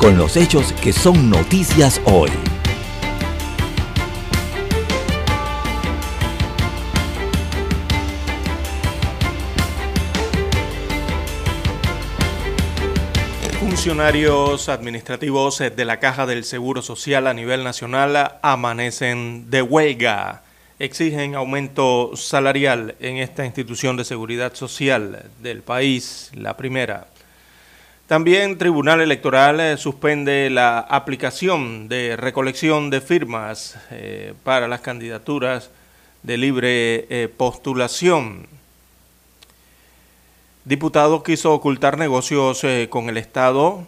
con los hechos que son noticias hoy. Funcionarios administrativos de la Caja del Seguro Social a nivel nacional amanecen de huelga. Exigen aumento salarial en esta institución de seguridad social del país, la primera. También Tribunal Electoral eh, suspende la aplicación de recolección de firmas eh, para las candidaturas de libre eh, postulación. Diputado quiso ocultar negocios con el Estado.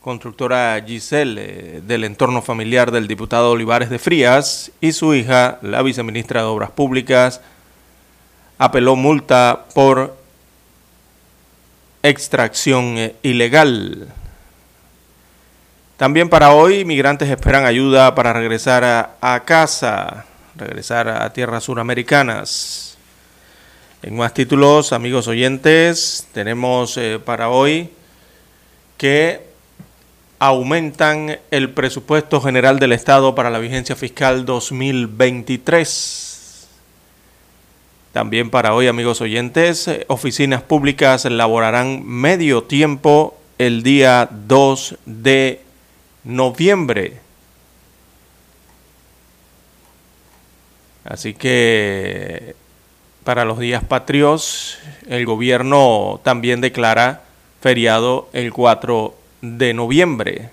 Constructora Giselle del entorno familiar del diputado Olivares de Frías y su hija, la viceministra de Obras Públicas, apeló multa por extracción eh, ilegal. También para hoy, migrantes esperan ayuda para regresar a, casa, regresar a tierras suramericanas. En más títulos, amigos oyentes, tenemos eh, para hoy que aumentan el presupuesto general del Estado para la vigencia fiscal 2023. También para hoy, amigos oyentes, eh, oficinas públicas laborarán medio tiempo el día 2 de noviembre. Así que para los días patrios, el gobierno también declara feriado el 4 de noviembre.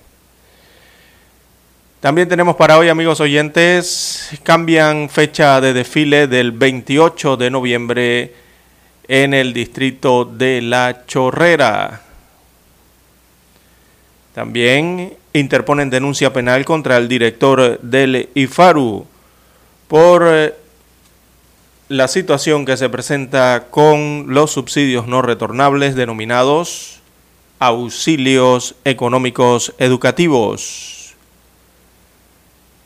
También tenemos para hoy, amigos oyentes, cambian fecha de desfile del 28 de noviembre en el distrito de La Chorrera. También interponen denuncia penal contra el director del IFARU por eh, la situación que se presenta con los subsidios no retornables denominados auxilios económicos educativos.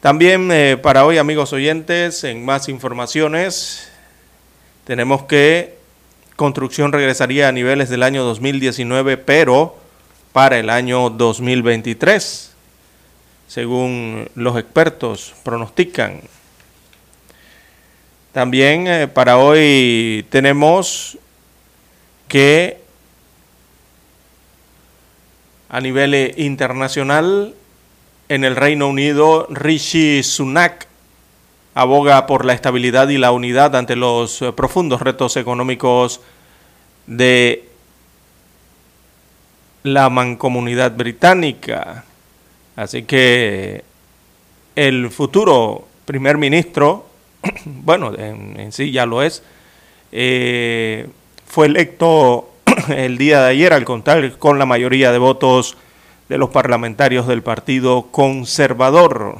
También eh, para hoy, amigos oyentes, en más informaciones, tenemos que construcción regresaría a niveles del año 2019, pero para el año 2023, según los expertos pronostican. También eh, para hoy tenemos que a nivel eh, internacional en el Reino Unido, Rishi Sunak aboga por la estabilidad y la unidad ante los eh, profundos retos económicos de la mancomunidad británica. Así que el futuro primer ministro, bueno, en, sí ya lo es, eh, fue electo el día de ayer al contar con la mayoría de votos de los parlamentarios del Partido Conservador.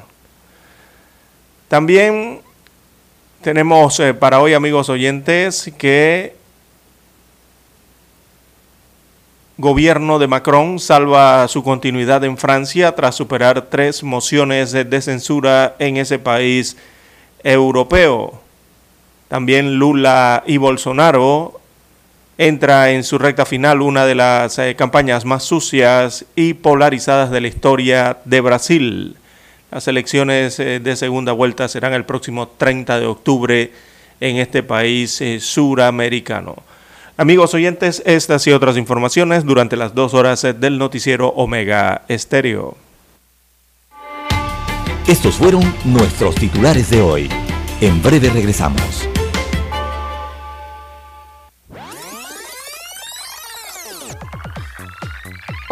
También tenemos eh, para hoy, amigos oyentes, que gobierno de Macron salva su continuidad en Francia tras superar tres mociones de censura en ese país europeo. También Lula y Bolsonaro entra en su recta final una de las eh, campañas más sucias y polarizadas de la historia de Brasil. Las elecciones eh, de segunda vuelta serán el próximo 30 de octubre en este país eh, suramericano. Amigos oyentes, estas y otras informaciones durante las dos horas del noticiero Omega Estéreo. Estos fueron nuestros titulares de hoy. En breve regresamos.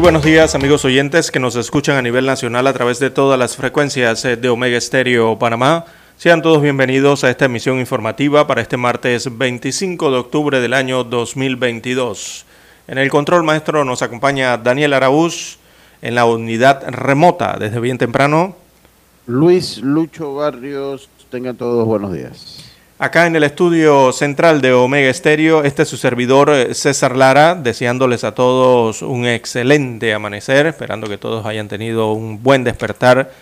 Muy buenos días amigos oyentes que nos escuchan a nivel nacional a través de todas las frecuencias eh, de Omega Estéreo Panamá. Sean todos bienvenidos a esta emisión informativa para este martes 25 de octubre del año 2022. En el control maestro nos acompaña Daniel Araúz en la unidad remota desde bien temprano. Luis Lucho Barrios, tengan todos buenos días. Acá en el estudio central de Omega Estéreo, este es su servidor eh, César Lara, deseándoles a todos un excelente amanecer, esperando que todos hayan tenido un buen despertar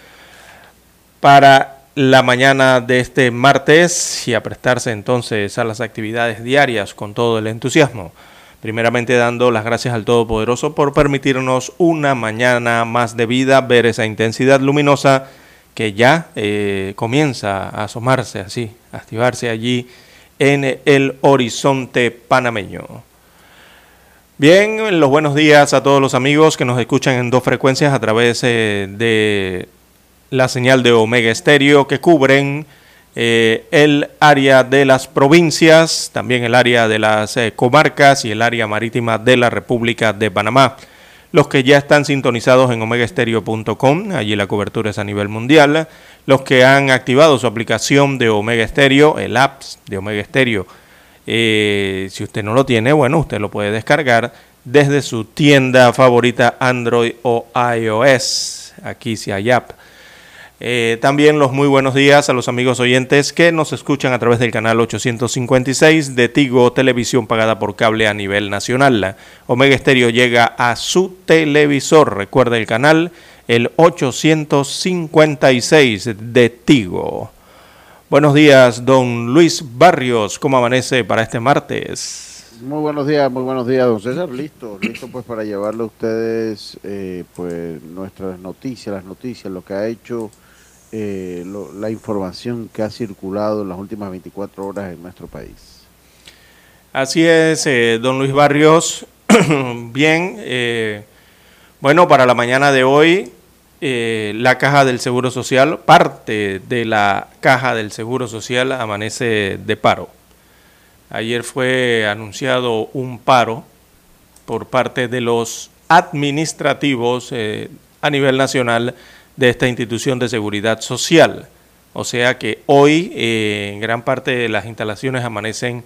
para la mañana de este martes y a prestarse entonces a las actividades diarias con todo el entusiasmo. Primeramente dando las gracias al Todopoderoso por permitirnos una mañana más de vida, ver esa intensidad luminosa que ya eh, comienza a asomarse así, a activarse allí en el horizonte panameño. Bien, los buenos días a todos los amigos que nos escuchan en dos frecuencias a través eh, de la señal de Omega Estéreo que cubren eh, el área de las provincias, también el área de las comarcas y el área marítima de la República de Panamá los que ya están sintonizados en omegaestereo.com, allí la cobertura es a nivel mundial, los que han activado su aplicación de Omega Stereo, el app de Omega Stereo. Eh, si usted no lo tiene, bueno, usted lo puede descargar desde su tienda favorita Android o iOS. Aquí sí hay app. Eh, también los muy buenos días a los amigos oyentes que nos escuchan a través del canal 856 de Tigo Televisión pagada por cable a nivel nacional. Omega Estéreo llega a su televisor. Recuerda el canal, el 856 de Tigo. Buenos días, don Luis Barrios. ¿Cómo amanece para este martes? Muy buenos días, muy buenos días, don César. Listo, listo pues para llevarle a ustedes eh, pues nuestras noticias, las noticias, lo que ha hecho eh, la información que ha circulado en las últimas 24 horas en nuestro país. Así es, eh, don Luis Barrios. Bien, eh, bueno, para la mañana de hoy, la Caja del Seguro Social, parte de la Caja del Seguro Social amanece de paro. Ayer fue anunciado un paro por parte de los administrativos a nivel nacional de esta institución de seguridad social. O sea que hoy eh, en gran parte de las instalaciones amanecen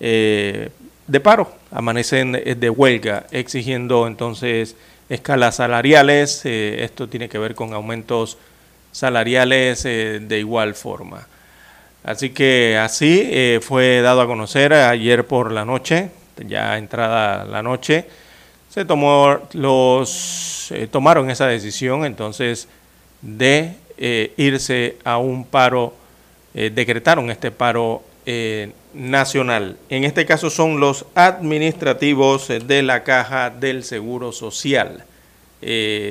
eh, de paro, amanecen eh, de huelga, exigiendo entonces escalas salariales. esto tiene que ver con aumentos salariales de igual forma. Así que así fue dado a conocer ayer por la noche, ya entrada la noche, se tomó los tomaron esa decisión, entonces de eh, irse a un paro, eh, decretaron este paro eh, nacional. En este caso son los administrativos de la Caja del Seguro Social.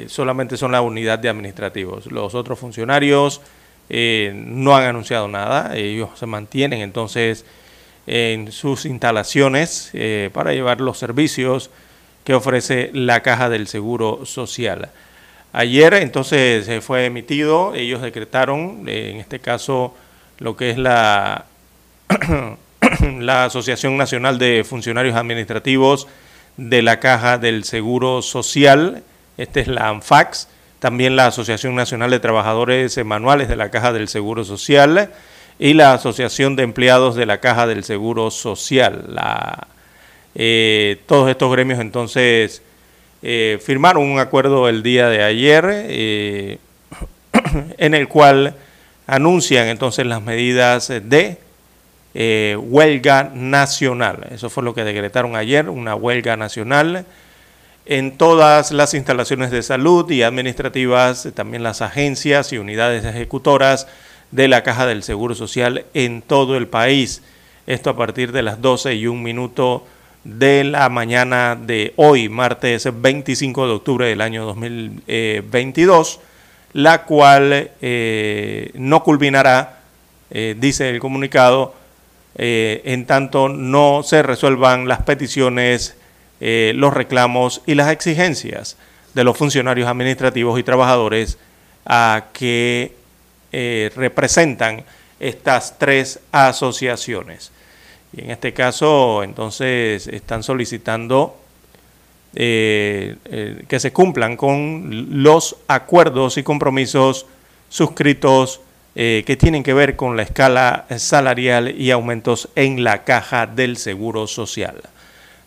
solamente son la unidad de administrativos. Los otros funcionarios no han anunciado nada, ellos se mantienen entonces en sus instalaciones para llevar los servicios que ofrece la Caja del Seguro Social. Ayer entonces se fue emitido, ellos decretaron, eh, en este caso lo que es la, la Asociación Nacional de Funcionarios Administrativos de la Caja del Seguro Social, esta es la ANFAX, también la Asociación Nacional de Trabajadores Manuales de la Caja del Seguro Social y la Asociación de Empleados de la Caja del Seguro Social. Eh, todos estos gremios entonces eh, firmaron un acuerdo el día de ayer eh, en el cual anuncian entonces las medidas de huelga nacional. Eso fue lo que decretaron ayer, una huelga nacional en todas las instalaciones de salud y administrativas, también las agencias y unidades ejecutoras de la Caja del Seguro Social en todo el país. Esto a partir de las 12 y un minuto de la mañana de hoy, martes 25 de octubre del año 2022, la cual eh, no culminará, eh, dice el comunicado, eh, en tanto no se resuelvan las peticiones eh, los reclamos y las exigencias de los funcionarios administrativos y trabajadores a que eh, representan estas tres asociaciones. Y en este caso, entonces, están solicitando eh, que se cumplan con los acuerdos y compromisos suscritos que tienen que ver con la escala salarial y aumentos en la caja del Seguro Social.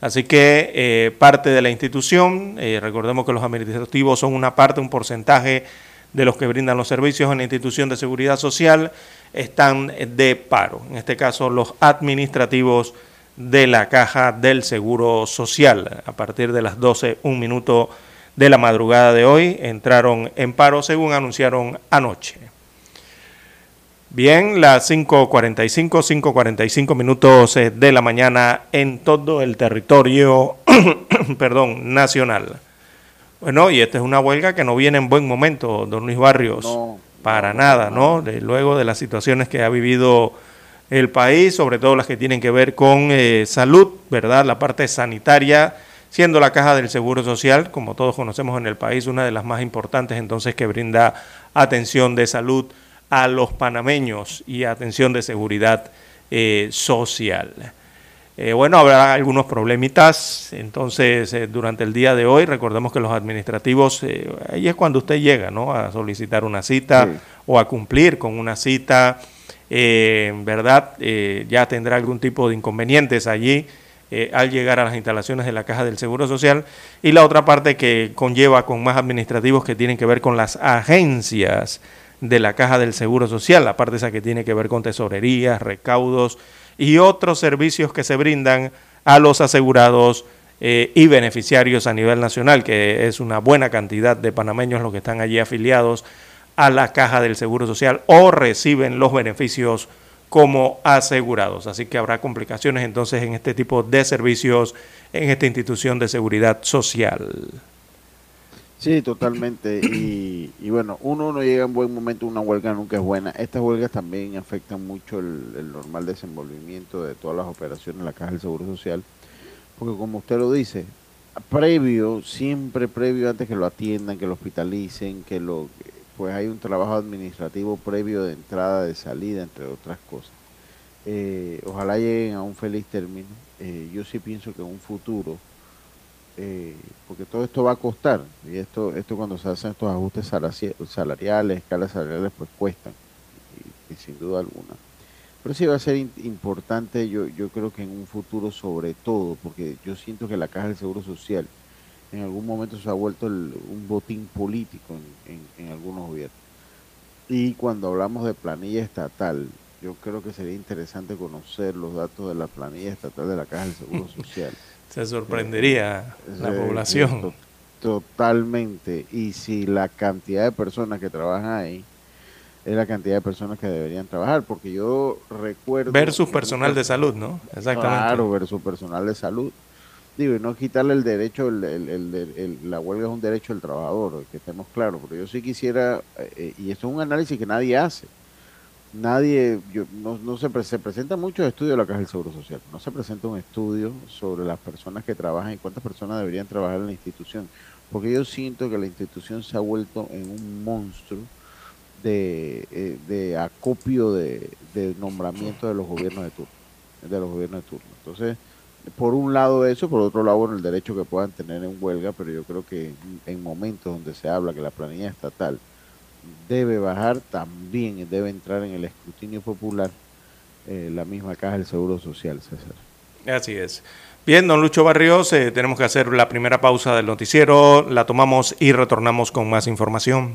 Así que eh, parte de la institución, eh, recordemos que los administrativos son una parte, un porcentaje de los que brindan los servicios en la institución de seguridad social, están de paro. En este caso, los administrativos de la caja del Seguro Social. A partir de las 12, un minuto de la madrugada de hoy, entraron en paro según anunciaron anoche. Bien, las 5.45, 5.45 minutos eh, de la mañana en todo el territorio, perdón, nacional. Bueno, y esta es una huelga que no viene en buen momento, don Luis Barrios, para nada, ¿no? luego de las situaciones que ha vivido el país, sobre todo las que tienen que ver con eh, salud, ¿verdad? La parte sanitaria, siendo la caja del Seguro Social, como todos conocemos en el país, una de las más importantes entonces que brinda atención de salud a los panameños y atención de seguridad eh, social. Eh, bueno, habrá algunos problemitas, entonces eh, durante el día de hoy recordemos que los administrativos, ahí es cuando usted llega ¿no? a solicitar una cita o a cumplir con una cita, ¿verdad? ya tendrá algún tipo de inconvenientes allí al llegar a las instalaciones de la Caja del Seguro Social y la otra parte que conlleva con más administrativos que tienen que ver con las agencias de la Caja del Seguro Social, la parte esa que tiene que ver con tesorerías, recaudos y otros servicios que se brindan a los asegurados eh, y beneficiarios a nivel nacional, que es una buena cantidad de panameños los que están allí afiliados a la Caja del Seguro Social o reciben los beneficios como asegurados. Así que habrá complicaciones entonces en este tipo de servicios en esta institución de seguridad social. Sí, totalmente. Y, y, bueno, uno no llega en buen momento, una huelga nunca es buena. Estas huelgas también afectan mucho el, normal desenvolvimiento de todas las operaciones en la Caja del Seguro Social, porque como usted lo dice, previo, siempre previo, antes que lo atiendan, que lo hospitalicen, que lo pues hay un trabajo administrativo previo de entrada, de salida, entre otras cosas. Eh, ojalá lleguen a un feliz término. Eh, yo sí pienso que en un futuro eh, porque todo esto va a costar, y esto, esto cuando se hacen estos ajustes salariales, escalas salariales, pues cuestan, y, sin duda alguna. Pero sí va a ser importante, yo, yo creo que en un futuro sobre todo, porque yo siento que la Caja del Seguro Social en algún momento se ha vuelto un botín político en, en algunos gobiernos. Y cuando hablamos de planilla estatal, yo creo que sería interesante conocer los datos de la planilla estatal de la Caja del Seguro Social. Se sorprendería la población. Totalmente. Y si la cantidad de personas que trabajan ahí es la cantidad de personas que deberían trabajar, porque yo recuerdo... Versus personal de salud, ¿no? Exactamente. Claro, versus personal de salud. Digo, y no quitarle el derecho, el, la huelga es un derecho del trabajador, que estemos claros, pero yo sí quisiera, eh, y esto es un análisis que nadie hace, nadie, yo, no, no se, se presenta muchos estudios la Caja del Seguro Social, no se presenta un estudio sobre las personas que trabajan y cuántas personas deberían trabajar en la institución, porque yo siento que la institución se ha vuelto en un monstruo de, eh, de acopio de, de nombramiento de los gobiernos de turno, de los gobiernos de turno. Entonces, por un lado eso, por otro lado, bueno, el derecho que puedan tener en huelga, pero yo creo que en momentos donde se habla que la planilla estatal debe bajar, también debe entrar en el escrutinio popular eh, la misma caja del Seguro Social, César. Así es. Bien, don Lucho Barrios, eh, tenemos que hacer la primera pausa del noticiero, la tomamos y retornamos con más información.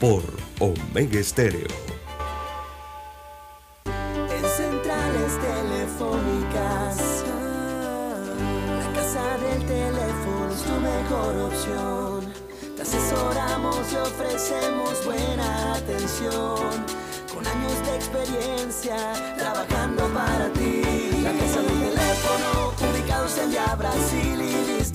Por Omega Estéreo. En centrales telefónicas, la casa del teléfono es tu mejor opción. Te asesoramos y ofrecemos buena atención. Con años de experiencia, trabajando para ti. La casa del teléfono, ubicados en Via Brasil y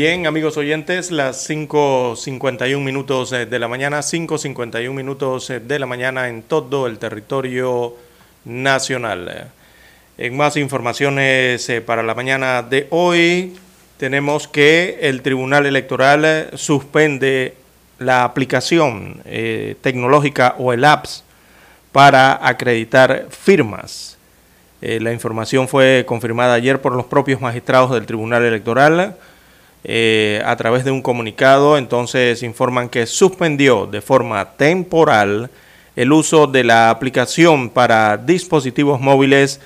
Bien, amigos oyentes, las 5.51 minutos eh, de la mañana, 5.51 minutos eh, de la mañana en todo el territorio nacional. En más informaciones eh, para la mañana de hoy, tenemos que el Tribunal Electoral suspende la aplicación tecnológica o el apps para acreditar firmas. la información fue confirmada ayer por los propios magistrados del Tribunal Electoral eh, a través de un comunicado, entonces informan que suspendió de forma temporal el uso de la aplicación para dispositivos móviles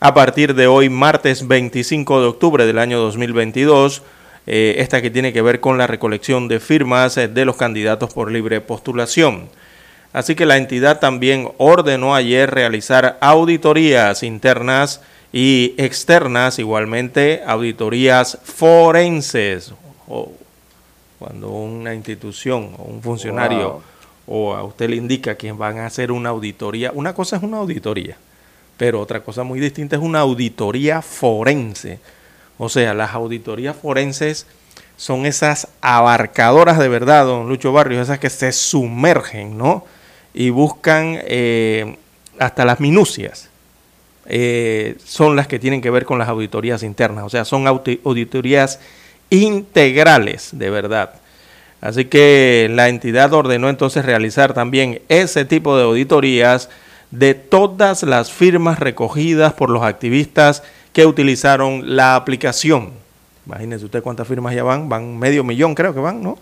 a partir de hoy, martes 25 de octubre del año 2022, eh, esta que tiene que ver con la recolección de firmas eh, de los candidatos por libre postulación. Así que la entidad también ordenó ayer realizar auditorías internas y externas, igualmente auditorías forenses, o cuando una institución o un funcionario o a usted le indica que van a hacer una auditoría, una cosa es una auditoría, pero otra cosa muy distinta es una auditoría forense. O sea, las auditorías forenses son esas abarcadoras de verdad, don Lucho Barrios, esas que se sumergen, ¿no? Y buscan eh, hasta las minucias eh, son las que tienen que ver con las auditorías internas, o sea, son auditorías integrales de verdad. Así que la entidad ordenó entonces realizar también ese tipo de auditorías de todas las firmas recogidas por los activistas que utilizaron la aplicación. Imagínense usted cuántas firmas ya van, van medio millón creo que van, ¿no?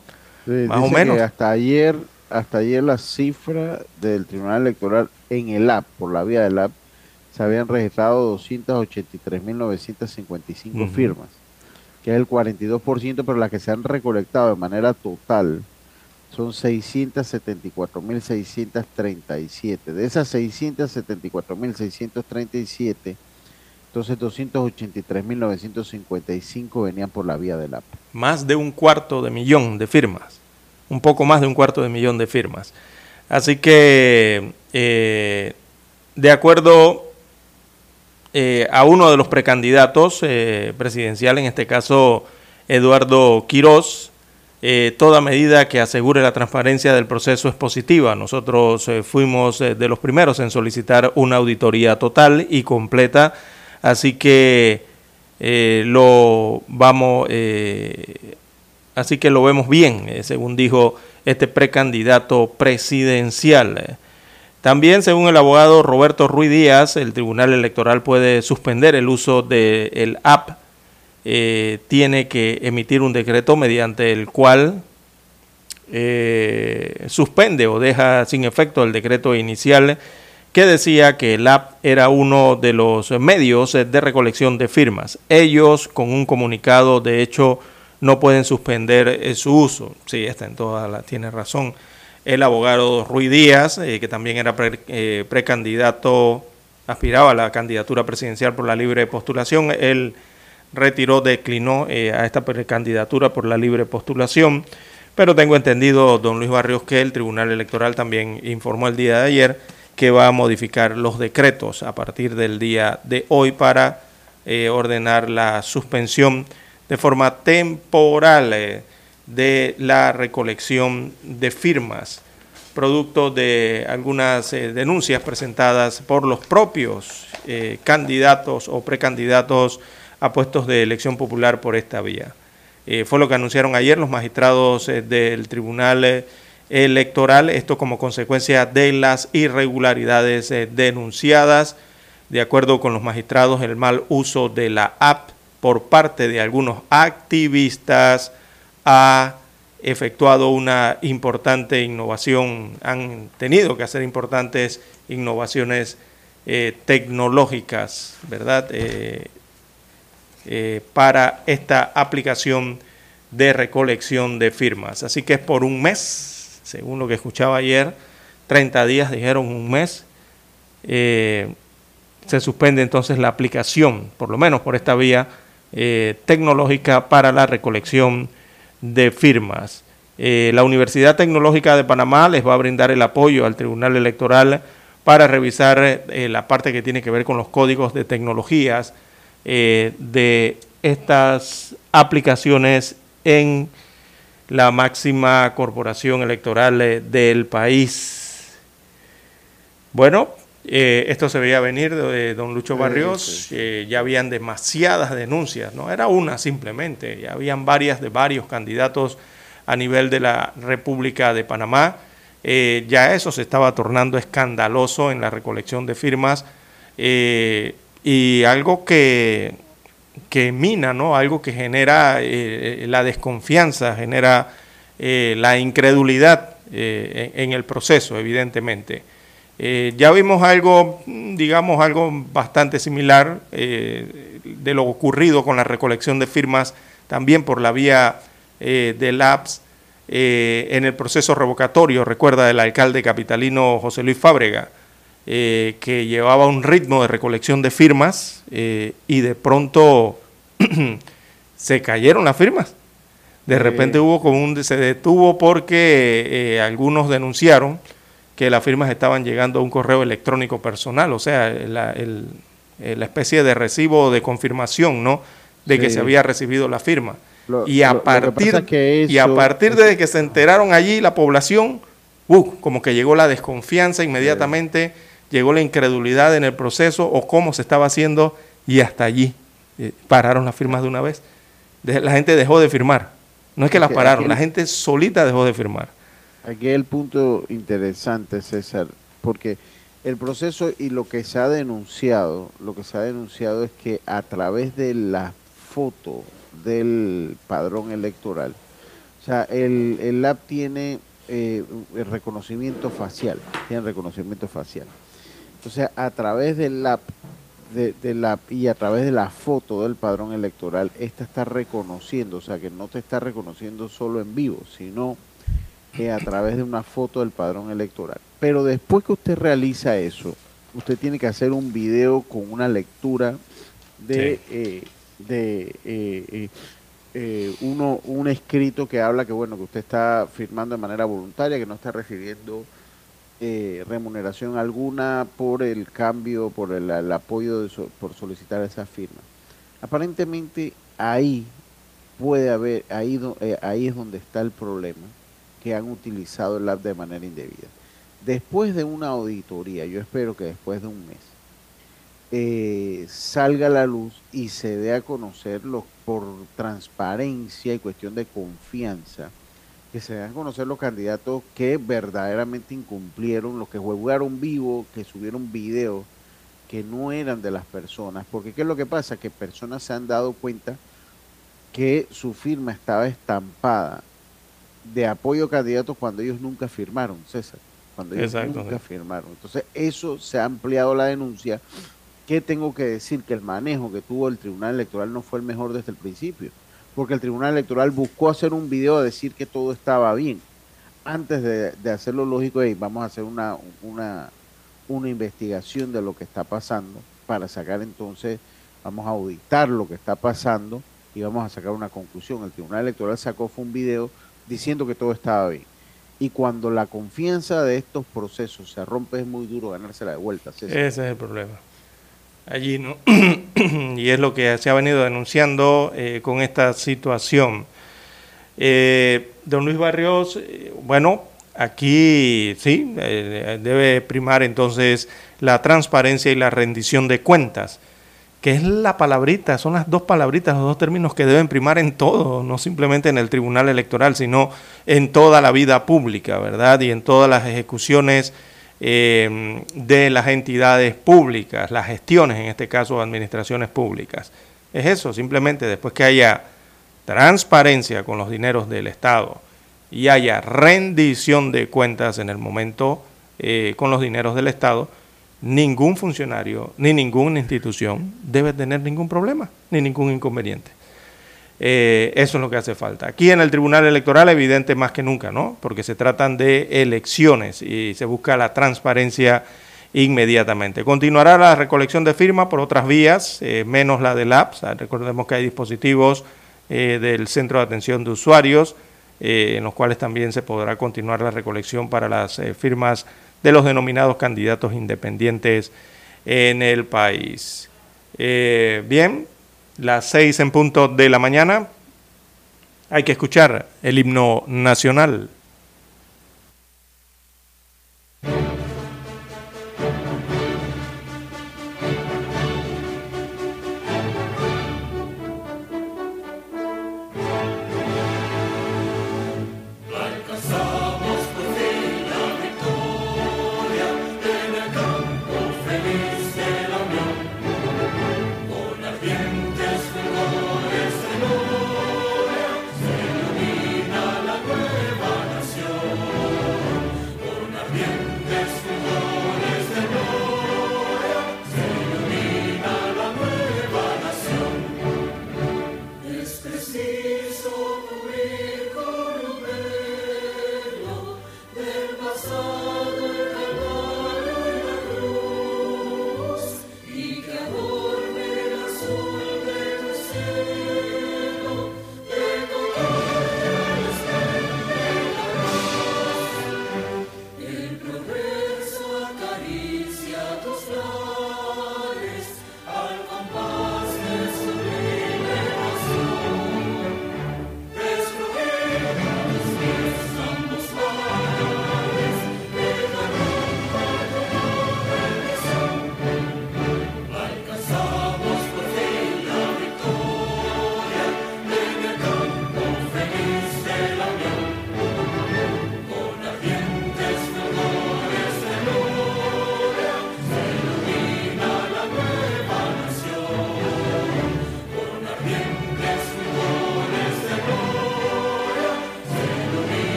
Más o menos. hasta ayer, hasta ayer la cifra del Tribunal Electoral en el app, por la vía del app, se habían registrado 283.955 firmas, que es el 42%, pero las que se han recolectado de manera total son 674.637. De esas 674.637, entonces 283.955 venían por la vía del app. Más de un cuarto de millón de firmas, un poco más de un cuarto de millón de firmas. Así que, eh, de acuerdo eh, a uno de los precandidatos eh, presidencial, en este caso Eduardo Quirós, toda medida que asegure la transparencia del proceso es positiva. Nosotros fuimos de los primeros en solicitar una auditoría total y completa Así que eh, lo vamos, eh, así que lo vemos bien, eh, según dijo este precandidato presidencial. También, según el abogado Roberto Ruiz Díaz, el Tribunal Electoral puede suspender el uso del app. tiene que emitir un decreto mediante el cual suspende o deja sin efecto el decreto inicial que decía que el app era uno de los medios de recolección de firmas. Ellos, con un comunicado, de hecho, no pueden suspender eh, su uso. Sí, está en toda la, tiene razón. El abogado Rui Díaz, eh, que también era eh, precandidato, aspiraba a la candidatura presidencial por la libre postulación, él retiró, declinó a esta precandidatura por la libre postulación. Pero tengo entendido, don Luis Barrios, que el Tribunal Electoral también informó el día de ayer que va a modificar los decretos a partir del día de hoy para eh, ordenar la suspensión de forma temporal eh, de la recolección de firmas, producto de algunas eh, denuncias presentadas por los propios candidatos o precandidatos a puestos de elección popular por esta vía. fue lo que anunciaron ayer los magistrados del Tribunal electoral, esto como consecuencia de las irregularidades eh, denunciadas. De acuerdo con los magistrados, el mal uso de la app por parte de algunos activistas ha efectuado una importante innovación, han tenido que hacer importantes innovaciones eh, tecnológicas, ¿verdad? Eh, para esta aplicación de recolección de firmas. Así que es por un mes según lo que escuchaba ayer, 30 días, dijeron un mes, eh, se suspende entonces la aplicación, por lo menos por esta vía eh, tecnológica para la recolección de firmas. Eh, la Universidad Tecnológica de Panamá les va a brindar el apoyo al Tribunal Electoral para revisar la parte que tiene que ver con los códigos de tecnologías de estas aplicaciones en la máxima corporación electoral eh, del país. Bueno, eh, esto se veía venir de, don Lucho Barrios, eh, ya habían demasiadas denuncias, no era una simplemente, ya habían varias de varios candidatos a nivel de la República de Panamá. ya eso se estaba tornando escandaloso en la recolección de firmas y algo que que mina, ¿no? Algo que genera eh, la desconfianza, genera eh, la incredulidad eh, en, el proceso, evidentemente. Ya vimos algo, digamos, algo bastante similar de lo ocurrido con la recolección de firmas también por la vía del APS en el proceso revocatorio, recuerda el alcalde capitalino José Luis Fábrega, eh, que llevaba un ritmo de recolección de firmas eh, y de pronto se cayeron las firmas. De repente hubo como un se detuvo porque eh, algunos denunciaron que las firmas estaban llegando a un correo electrónico personal, o sea, la, especie de recibo de confirmación, ¿no? De que se había recibido la firma. y a partir y a partir de que se enteraron allí la población, uh, como que llegó la desconfianza inmediatamente llegó la incredulidad en el proceso o cómo se estaba haciendo y hasta allí eh, pararon las firmas de una vez. la gente dejó de firmar. No es que las pararon, la gente solita dejó de firmar. Aquí el punto interesante, César, porque el proceso y lo que se ha denunciado, lo que se ha denunciado es que a través de la foto del padrón electoral, o sea, el, el app tiene eh, el reconocimiento facial, tiene reconocimiento facial. Entonces, a través del app de, la y a través de la foto del padrón electoral, esta está reconociendo, o sea que no te está reconociendo solo en vivo, sino que a través de una foto del padrón electoral. Pero después que usted realiza eso, usted tiene que hacer un video con una lectura de, eh, de eh, eh, uno, un escrito que habla que bueno que usted está firmando de manera voluntaria, que no está recibiendo eh, remuneración alguna por el cambio, por el, apoyo, por solicitar esa firma. Aparentemente ahí puede haber, ahí, eh, ahí es donde está el problema, que han utilizado el app de manera indebida. Después de una auditoría, yo espero que después de un mes, eh, salga a la luz y se dé a conocer por transparencia y cuestión de confianza que se den a conocer los candidatos que verdaderamente incumplieron, los que jugaron vivo, que subieron videos que no eran de las personas. Porque ¿qué es lo que pasa? Que personas se han dado cuenta que su firma estaba estampada de apoyo a candidatos cuando ellos nunca firmaron, César. Cuando ellos nunca firmaron. Entonces, eso se ha ampliado la denuncia. ¿Qué tengo que decir? Que el manejo que tuvo el Tribunal Electoral no fue el mejor desde el principio porque el Tribunal Electoral buscó hacer un video a decir que todo estaba bien. Antes de, hacer lo lógico, y vamos a hacer una, una, una investigación de lo que está pasando para sacar entonces, vamos a auditar lo que está pasando y vamos a sacar una conclusión. El Tribunal Electoral sacó fue un video diciendo que todo estaba bien. Y cuando la confianza de estos procesos se rompe es muy duro ganársela de vuelta. Ese es el problema allí, ¿no? y es lo que se ha venido denunciando eh, con esta situación. Eh, don Luis Barrios, eh, bueno, aquí sí, debe primar entonces la transparencia y la rendición de cuentas, que es la palabrita, son las dos palabritas, los dos términos que deben primar en todo, no simplemente en el Tribunal Electoral, sino en toda la vida pública, ¿verdad? Y en todas las ejecuciones eh, de las entidades públicas, las gestiones, en este caso administraciones públicas. Es eso, simplemente después que haya transparencia con los dineros del Estado y haya rendición de cuentas en el momento eh, con los dineros del Estado, ningún funcionario ni ninguna institución debe tener ningún problema ni ningún inconveniente. Eh, eso es lo que hace falta. Aquí en el Tribunal Electoral, evidente más que nunca, ¿no? Porque se tratan de elecciones y se busca la transparencia inmediatamente. Continuará la recolección de firmas por otras vías, eh, menos la del app. recordemos que hay dispositivos eh, del Centro de Atención de Usuarios, en los cuales también se podrá continuar la recolección para las firmas de los denominados candidatos independientes en el país. bien, las seis en punto de la mañana, hay que escuchar el himno nacional.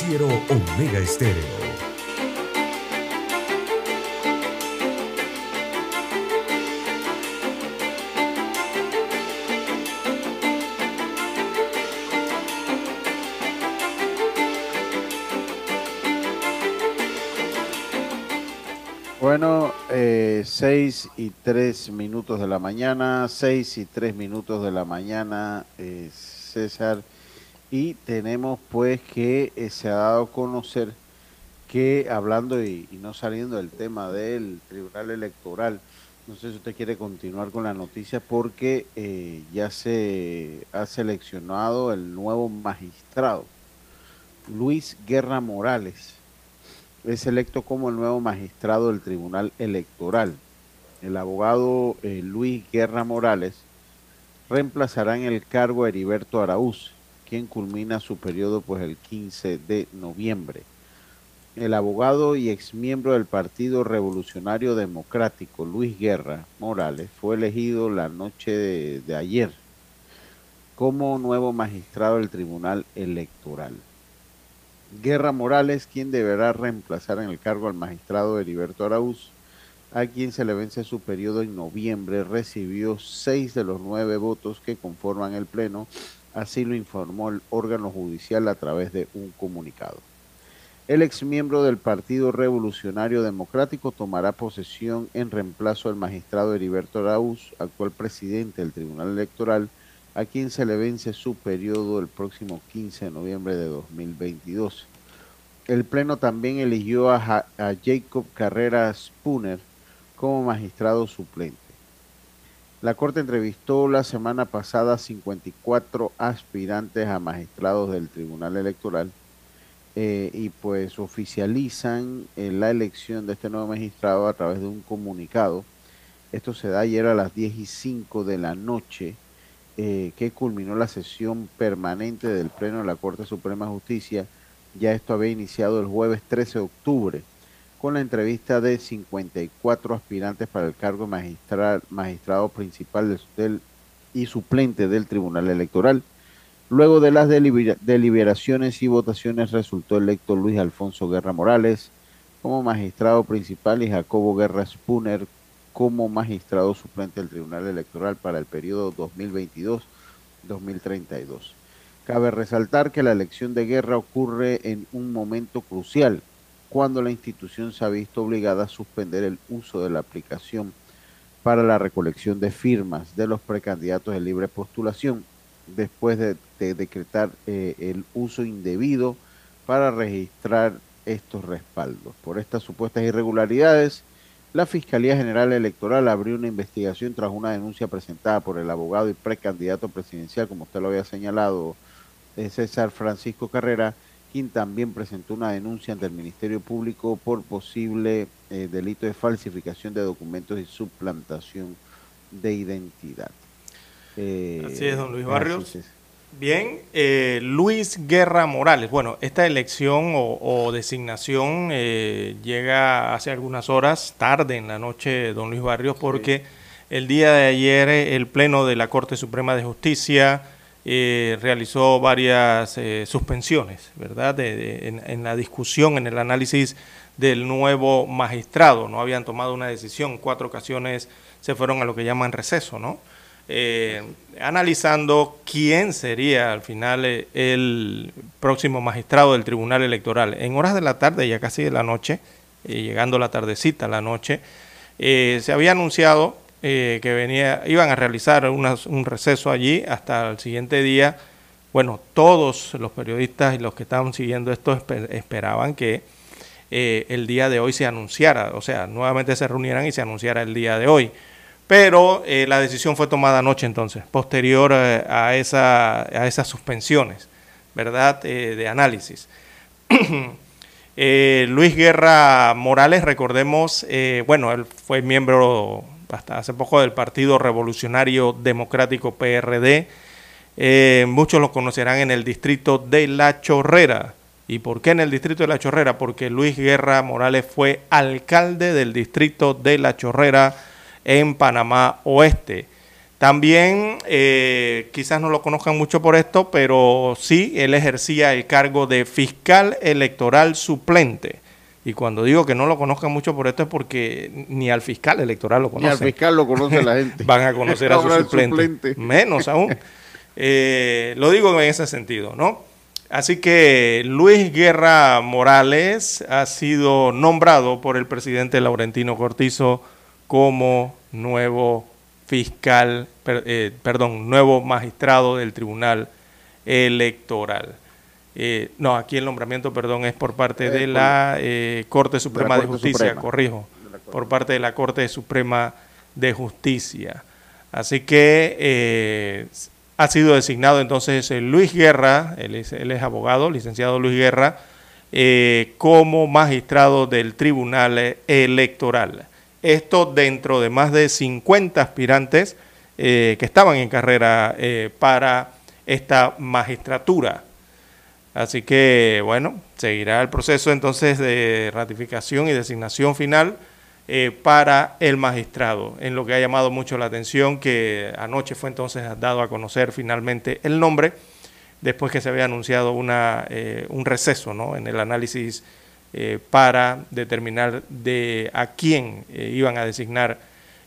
Omega Estéreo. Bueno, eh, seis y tres minutos de la mañana, seis y tres minutos de la mañana, eh, César, y tenemos pues que eh, se ha dado a conocer que hablando y, no saliendo del tema del Tribunal Electoral, no sé si usted quiere continuar con la noticia porque eh, ya se ha seleccionado el nuevo magistrado, Luis Guerra Morales es electo como el nuevo magistrado del Tribunal Electoral. El abogado eh, Luis Guerra Morales reemplazará en el cargo a Heriberto Araúz, quien culmina su periodo pues el 15 de noviembre. El abogado y exmiembro del Partido Revolucionario Democrático, Luis Guerra Morales, fue elegido la noche de, ayer como nuevo magistrado del Tribunal Electoral. Guerra Morales, quien deberá reemplazar en el cargo al magistrado Heriberto Araúz, a quien se le vence su periodo en noviembre, recibió seis de los nueve votos que conforman el Pleno, así lo informó el órgano judicial a través de un comunicado. El exmiembro del Partido Revolucionario Democrático tomará posesión en reemplazo al magistrado Heriberto Araúz, actual presidente del Tribunal Electoral, a quien se le vence su periodo el próximo 15 de noviembre de 2022. El Pleno también eligió a, a Jacob Carrera Spooner como magistrado suplente. La Corte entrevistó la semana pasada 54 aspirantes a magistrados del Tribunal Electoral eh, y pues oficializan eh, la elección de este nuevo magistrado a través de un comunicado. Esto se da ayer a las 10 y 5 de la noche eh, que culminó la sesión permanente del Pleno de la Corte Suprema de Justicia. Ya esto había iniciado el jueves 13 de octubre con la entrevista de 54 aspirantes para el cargo de magistral, magistrado principal del, y suplente del Tribunal Electoral. Luego de las deliber deliberaciones y votaciones resultó electo Luis Alfonso Guerra Morales como magistrado principal y Jacobo Guerra Spooner como magistrado suplente del Tribunal Electoral para el periodo 2022-2032. Cabe resaltar que la elección de guerra ocurre en un momento crucial, cuando la institución se ha visto obligada a suspender el uso de la aplicación para la recolección de firmas de los precandidatos de libre postulación, después de, de decretar eh, el uso indebido para registrar estos respaldos. Por estas supuestas irregularidades, la Fiscalía General Electoral abrió una investigación tras una denuncia presentada por el abogado y precandidato presidencial, como usted lo había señalado, César Francisco Carrera, quien también presentó una denuncia ante el Ministerio Público por posible eh, delito de falsificación de documentos y suplantación de identidad. Eh, Así es, don Luis Barrios. Es. Bien, eh, Luis Guerra Morales. Bueno, esta elección o, o designación llega hace algunas horas, tarde en la noche, don Luis Barrios, porque sí. el día de ayer el Pleno de la Corte Suprema de Justicia eh, realizó varias eh, suspensiones, ¿verdad? En, la discusión, en el análisis del nuevo magistrado. No habían tomado una decisión, cuatro ocasiones se fueron a lo que llaman receso, ¿no? Eh, analizando quién sería al final el próximo magistrado del Tribunal Electoral. En horas de la tarde, ya casi de la noche, llegando la tardecita, la noche, se había anunciado que venía, iban a realizar una, un receso allí hasta el siguiente día. Bueno, todos los periodistas y los que estaban siguiendo esto esper esperaban que el día de hoy se anunciara, o sea, nuevamente se reunieran y se anunciara el día de hoy pero eh, la decisión fue tomada anoche entonces, posterior eh, a, esa, a, esas suspensiones, ¿verdad?, eh, de análisis. Luis Guerra Morales, recordemos, bueno, él fue miembro hasta hace poco del Partido Revolucionario Democrático PRD, muchos lo conocerán en el distrito de La Chorrera. ¿Y por qué en el distrito de La Chorrera? Porque Luis Guerra Morales fue alcalde del distrito de La Chorrera, en Panamá Oeste. También, eh, quizás no lo conozcan mucho por esto, pero sí, él ejercía el cargo de fiscal electoral suplente. Y cuando digo que no lo conozcan mucho por esto es porque ni al fiscal electoral lo conocen. Ni al fiscal lo conoce la gente. Van a conocer a su suplente. Menos aún. Eh, lo digo en ese sentido, ¿no? Así que Luis Guerra Morales ha sido nombrado por el presidente Laurentino Cortizo como nuevo fiscal, eh, perdón, nuevo magistrado del Tribunal Electoral. Eh, no, aquí el nombramiento, perdón, es por parte eh, de la Corte Suprema de, Justicia, corrijo, por parte de la Corte Suprema de Justicia. Así que ha sido designado entonces Luis Guerra, él es, él es, abogado, licenciado Luis Guerra, como magistrado del Tribunal Electoral. Esto dentro de más de 50 aspirantes eh, que estaban en carrera eh, para esta magistratura. Así que, bueno, seguirá el proceso entonces de ratificación y designación final eh, para el magistrado, en lo que ha llamado mucho la atención, que anoche fue entonces dado a conocer finalmente el nombre, después que se había anunciado una, un receso ¿no? en el análisis eh, para determinar de a quién eh, iban a designar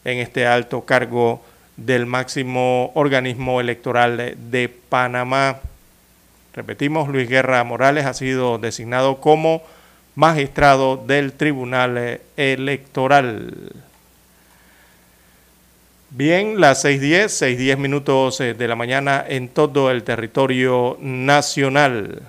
en este alto cargo del máximo organismo electoral de, Panamá. Repetimos, Luis Guerra Morales ha sido designado como magistrado del Tribunal eh, Electoral. Bien, las 6.10, 6.10 minutos de la mañana en todo el territorio nacional.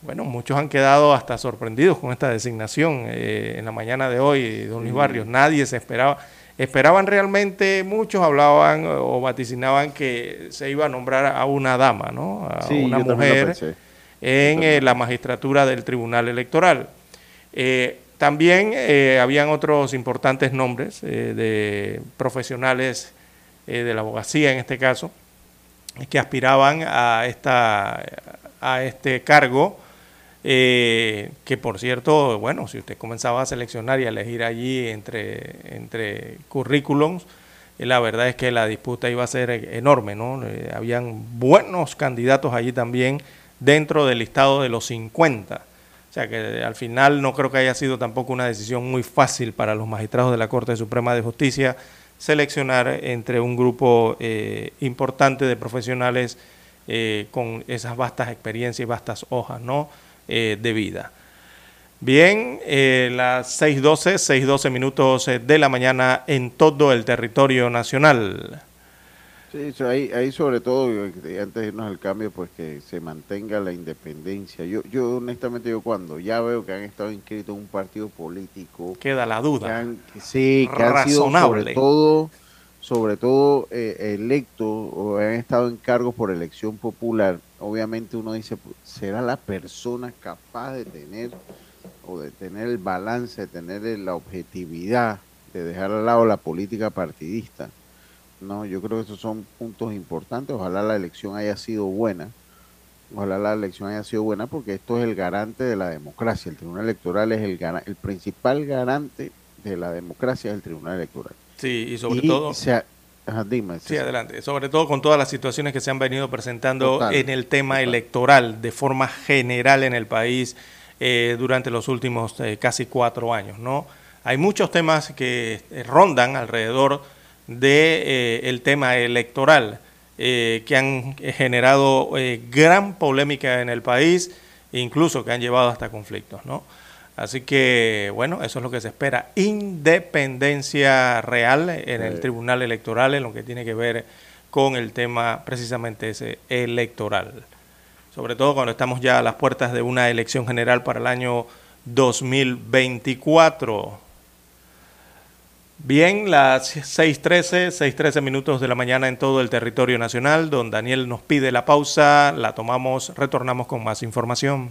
Bueno, muchos han quedado hasta sorprendidos con esta designación eh, en la mañana de hoy, don Luis Barrios. Nadie se esperaba. Esperaban realmente, muchos hablaban o vaticinaban que se iba a nombrar a una dama, ¿no? A una mujer en eh, la magistratura del Tribunal Electoral. Eh, también habían otros importantes nombres de profesionales de la abogacía, en este caso, que aspiraban a, esta, a este cargo eh, que por cierto, bueno, si usted comenzaba a seleccionar y a elegir allí entre, entre currículums, eh, la verdad es que la disputa iba a ser enorme, ¿no? Eh, habían buenos candidatos allí también dentro del listado de los 50. O sea que al final no creo que haya sido tampoco una decisión muy fácil para los magistrados de la Corte Suprema de Justicia seleccionar entre un grupo importante de profesionales con esas vastas experiencias y vastas hojas, ¿no? Eh, de vida. Bien, eh, las 6.12, 6.12 minutos eh, de la mañana en todo el territorio nacional. Sí, ahí, sobre todo, antes de irnos al cambio, pues que se mantenga la independencia. Yo, yo honestamente, yo cuando ya veo que han estado inscritos en un partido político... Queda la duda. sí, que han sido sobre todo, sobre todo electos o han estado en cargos por elección popular, obviamente uno dice, ¿será la persona capaz de tener o de tener el balance, de tener la objetividad, de dejar al lado la política partidista? No, yo creo que esos son puntos importantes. Ojalá la elección haya sido buena. Ojalá la elección haya sido buena porque esto es el garante de la democracia. El Tribunal Electoral es el, el principal garante de la democracia, es el Tribunal Electoral. Sí, y sobre todo... Sí, adelante. Sobre todo con todas las situaciones que se han venido presentando en el tema electoral de forma general en el país eh, durante los últimos eh, casi cuatro años, ¿no? Hay muchos temas que eh, rondan alrededor del de, el tema electoral que han generado gran polémica en el país, incluso que han llevado hasta conflictos, ¿no? Así que, bueno, eso es lo que se espera. Independencia real en el Tribunal Electoral en lo que tiene que ver con el tema precisamente ese electoral. Sobre todo cuando estamos ya a las puertas de una elección general para el año 2024. Bien, las 6.13, 6.13 minutos de la mañana en todo el territorio nacional. Don Daniel nos pide la pausa, la tomamos, retornamos con más información.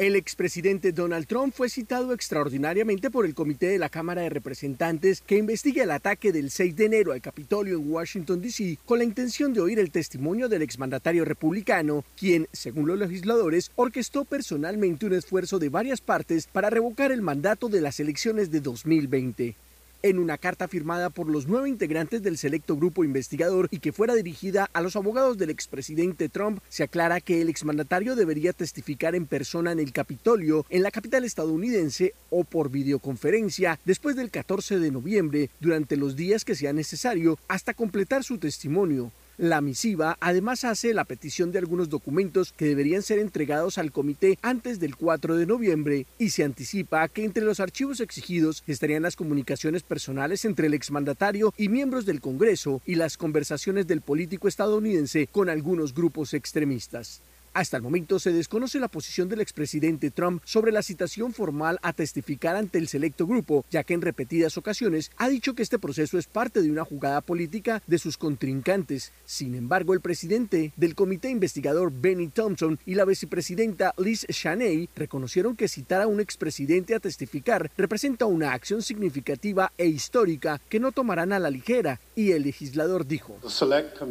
El expresidente Donald Trump fue citado extraordinariamente por el Comité de la Cámara de Representantes que investiga el ataque del 6 de enero al Capitolio en Washington, D.C., con la intención de oír el testimonio del exmandatario republicano, quien, según los legisladores, orquestó personalmente un esfuerzo de varias partes para revocar el mandato de las elecciones de 2020 en una carta firmada por los nueve integrantes del selecto grupo investigador y que fuera dirigida a los abogados del expresidente Trump, se aclara que el exmandatario debería testificar en persona en el Capitolio, en la capital estadounidense, o por videoconferencia después del 14 de noviembre, durante los días que sea necesario, hasta completar su testimonio. La misiva además hace la petición de algunos documentos que deberían ser entregados al comité antes del 4 de noviembre y se anticipa que entre los archivos exigidos estarían las comunicaciones personales entre el exmandatario y miembros del Congreso y las conversaciones del político estadounidense con algunos grupos extremistas. Hasta el momento se desconoce la posición del expresidente Trump sobre la citación formal a testificar ante el selecto grupo, ya que en repetidas ocasiones ha dicho que este proceso es parte de una jugada política de sus contrincantes. Sin embargo, el presidente del comité investigador Benny Thompson y la vicepresidenta Liz Cheney reconocieron que citar a un expresidente a testificar representa una acción significativa e histórica que no tomarán a la ligera, y el legislador dijo,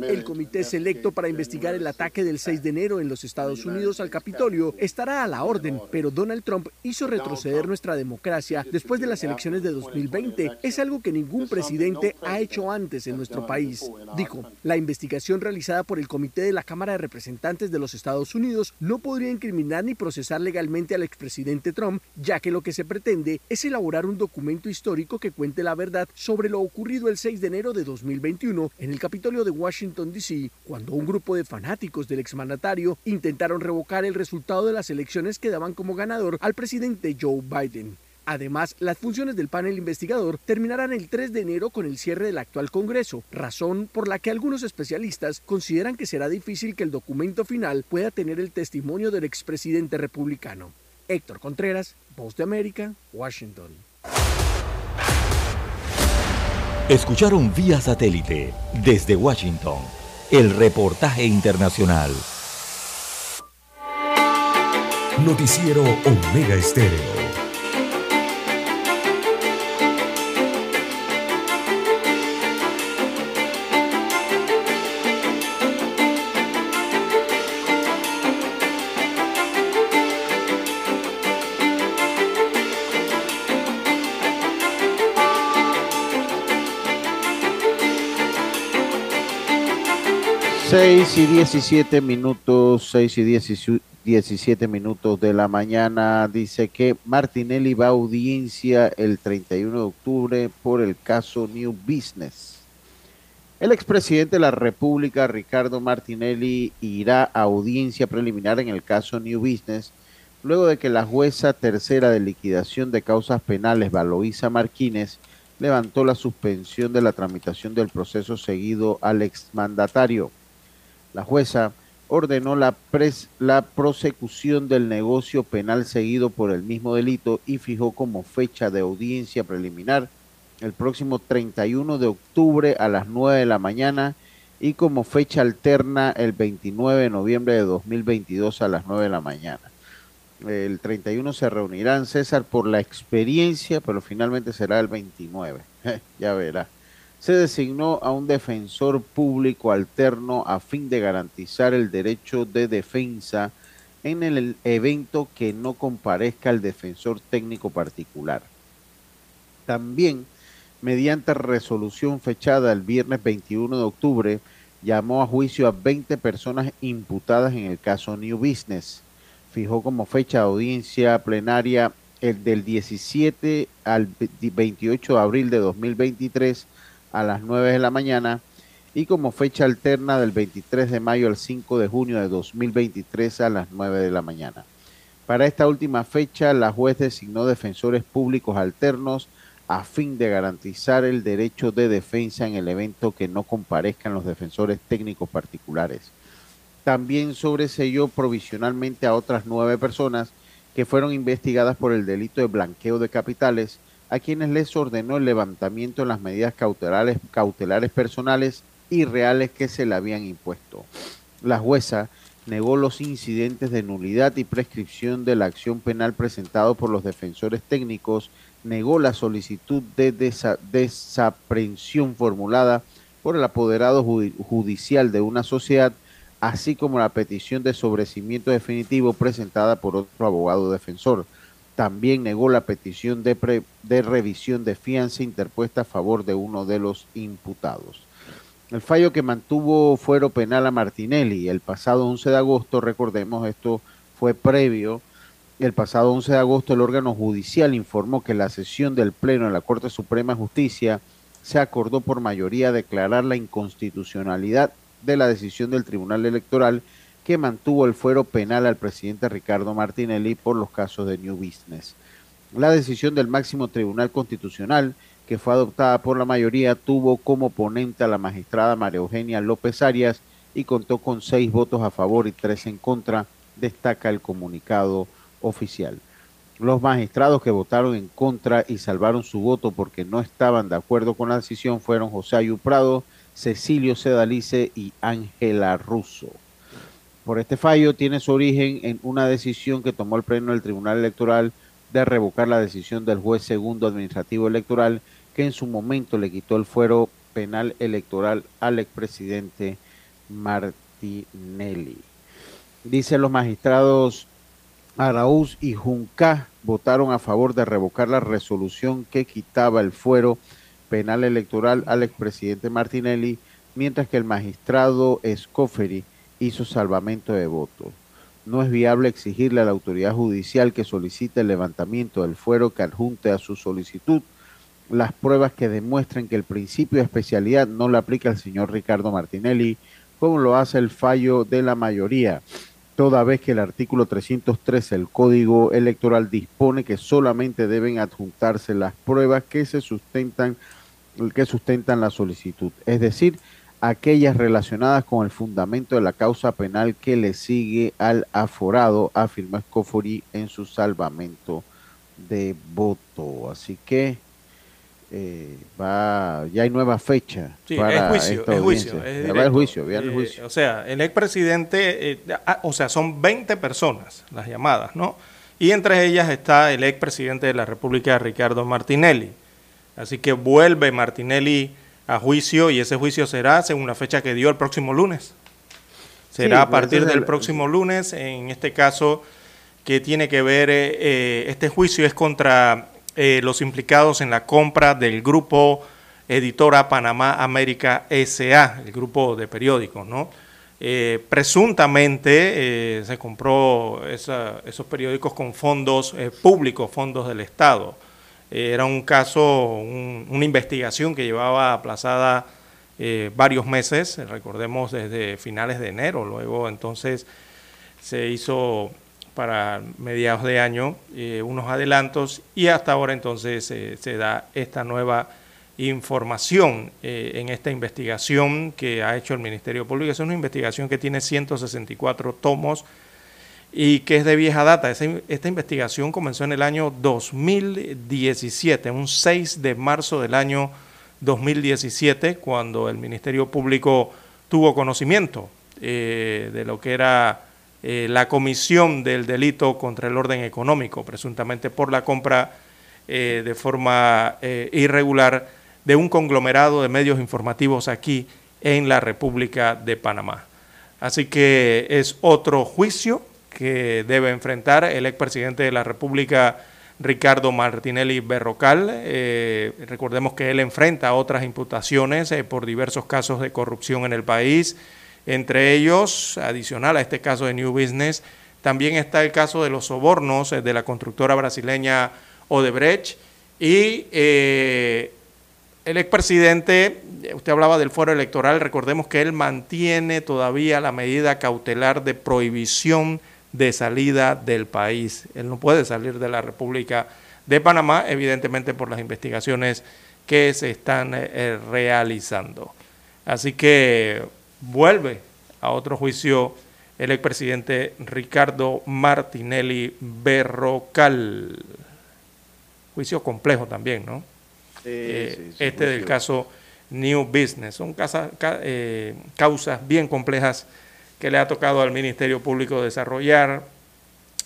el comité selecto para investigar el ataque del 6 de enero en los Estados Unidos al Capitolio estará a la orden, pero Donald Trump hizo retroceder nuestra democracia después de las elecciones de 2020. Es algo que ningún presidente ha hecho antes en nuestro país. Dijo, la investigación realizada por el Comité de la Cámara de Representantes de los Estados Unidos no podría incriminar ni procesar legalmente al expresidente Trump, ya que lo que se pretende es elaborar un documento histórico que cuente la verdad sobre lo ocurrido el 6 de enero de 2021 en el Capitolio de Washington, D.C., cuando un grupo de fanáticos del exmandatario intentaron revocar el resultado de las elecciones que daban como ganador al presidente Joe Biden. Además, las funciones del panel investigador terminarán el 3 de enero con el cierre del actual Congreso, razón por la que algunos especialistas consideran que será difícil que el documento final pueda tener el testimonio del expresidente republicano. Héctor Contreras, Voz de América, Washington. Escucharon vía satélite desde Washington el reportaje internacional. Noticiero Omega Estéreo. Seis y diecisiete minutos, seis y diecisiete 17 minutos de la mañana, dice que Martinelli va a audiencia el 31 de octubre por el caso New Business. El expresidente de la República, Ricardo Martinelli, irá a audiencia preliminar en el caso New Business, luego de que la jueza tercera de liquidación de causas penales, Valoisa Martínez, levantó la suspensión de la tramitación del proceso seguido al exmandatario. La jueza ordenó la, la prosecución del negocio penal seguido por el mismo delito y fijó como fecha de audiencia preliminar el próximo 31 de octubre a las 9 de la mañana y como fecha alterna el 29 de noviembre de 2022 a las 9 de la mañana. El 31 se reunirán César por la experiencia, pero finalmente será el 29. ya verá se designó a un defensor público alterno a fin de garantizar el derecho de defensa en el evento que no comparezca el defensor técnico particular. También, mediante resolución fechada el viernes 21 de octubre, llamó a juicio a 20 personas imputadas en el caso New Business. fijó como fecha de audiencia plenaria el del 17 al 28 de abril de 2023 a las 9 de la mañana y como fecha alterna del 23 de mayo al 5 de junio de 2023 a las 9 de la mañana. Para esta última fecha, la juez designó defensores públicos alternos a fin de garantizar el derecho de defensa en el evento que no comparezcan los defensores técnicos particulares. También sobreselló provisionalmente a otras nueve personas que fueron investigadas por el delito de blanqueo de capitales, a quienes les ordenó el levantamiento de las medidas cautelares, cautelares personales y reales que se le habían impuesto. La jueza negó los incidentes de nulidad y prescripción de la acción penal presentado por los defensores técnicos, negó la solicitud de desaprensión formulada por el apoderado judicial de una sociedad, así como la petición de sobrecimiento definitivo presentada por otro abogado defensor. También negó la petición de, de revisión de fianza interpuesta a favor de uno de los imputados. El fallo que mantuvo fuero penal a Martinelli el pasado 11 de agosto, recordemos, esto fue previo. El pasado 11 de agosto el órgano judicial informó que la sesión del Pleno de la Corte Suprema de Justicia se acordó por mayoría declarar la inconstitucionalidad de la decisión del Tribunal Electoral que mantuvo el fuero penal al presidente Ricardo Martinelli por los casos de New Business. La decisión del máximo Tribunal Constitucional que fue adoptada por la mayoría, tuvo como ponente a la magistrada María Eugenia López Arias y contó con seis votos a favor y tres en contra, destaca el comunicado oficial. Los magistrados que votaron en contra y salvaron su voto porque no estaban de acuerdo con la decisión fueron José Ayuprado, Cecilio Sedalice y Ángela Russo. Por este fallo tiene su origen en una decisión que tomó el pleno del Tribunal Electoral de revocar la decisión del juez segundo administrativo electoral que en su momento le quitó el fuero penal electoral al expresidente Martinelli. Dicen los magistrados Araúz y Junca votaron a favor de revocar la resolución que quitaba el fuero penal electoral al expresidente Martinelli, mientras que el magistrado Escoferi hizo salvamento de votos. No es viable exigirle a la autoridad judicial que solicite el levantamiento del fuero que adjunte a su solicitud las pruebas que demuestren que el principio de especialidad no lo aplica el señor Ricardo Martinelli, como lo hace el fallo de la mayoría, toda vez que el artículo 313 del Código Electoral dispone que solamente deben adjuntarse las pruebas que se sustentan que sustentan la solicitud, es decir, aquellas relacionadas con el fundamento de la causa penal que le sigue al aforado, afirmó Escofori en su salvamento de voto. Así que eh, va, ya hay nueva fecha para juicio, esta juicio, el juicio, el eh, juicio. o sea, el expresidente, eh, ah, o sea, son 20 personas las llamadas, ¿no? Y entre ellas está el expresidente de la República, Ricardo Martinelli. Así que vuelve Martinelli a juicio y ese juicio será según la fecha que dio el próximo lunes. Será a partir del próximo lunes, en este caso que tiene que ver, este juicio es contra eh, los implicados en la compra del grupo editora Panamá América SA, el grupo de periódicos, ¿no? Eh, presuntamente eh, se compró esos periódicos con fondos públicos, fondos del Estado. Era un caso, una investigación que llevaba aplazada varios meses, recordemos desde finales de enero, luego entonces se hizo para mediados de año eh, unos adelantos y hasta ahora entonces eh, se da esta nueva información eh, en esta investigación que ha hecho el Ministerio Público. Es una investigación que tiene 164 tomos y que es de vieja data. Esta investigación comenzó en el año 2017, un 6 de marzo del año 2017, cuando el Ministerio Público tuvo conocimiento de lo que era eh, la comisión del delito contra el orden económico, presuntamente por la compra eh, de forma eh, irregular de un conglomerado de medios informativos aquí en la República de Panamá. Así que es otro juicio que debe enfrentar el expresidente de la República, Ricardo Martinelli Berrocal. recordemos que él enfrenta otras imputaciones por diversos casos de corrupción en el país entre ellos, adicional a este caso de New Business, También está el caso de los sobornos de la constructora brasileña Odebrecht y eh, el expresidente, usted hablaba del foro electoral, recordemos que él mantiene todavía la medida cautelar de prohibición de salida del país. Él no puede salir de la República de Panamá, evidentemente por las investigaciones que se están eh, realizando. Así que vuelve a otro juicio el expresidente Ricardo Martinelli Berrocal. Juicio complejo también, ¿no? Eh, este del caso New Business. Son eh, causas bien complejas que le ha tocado al Ministerio Público desarrollar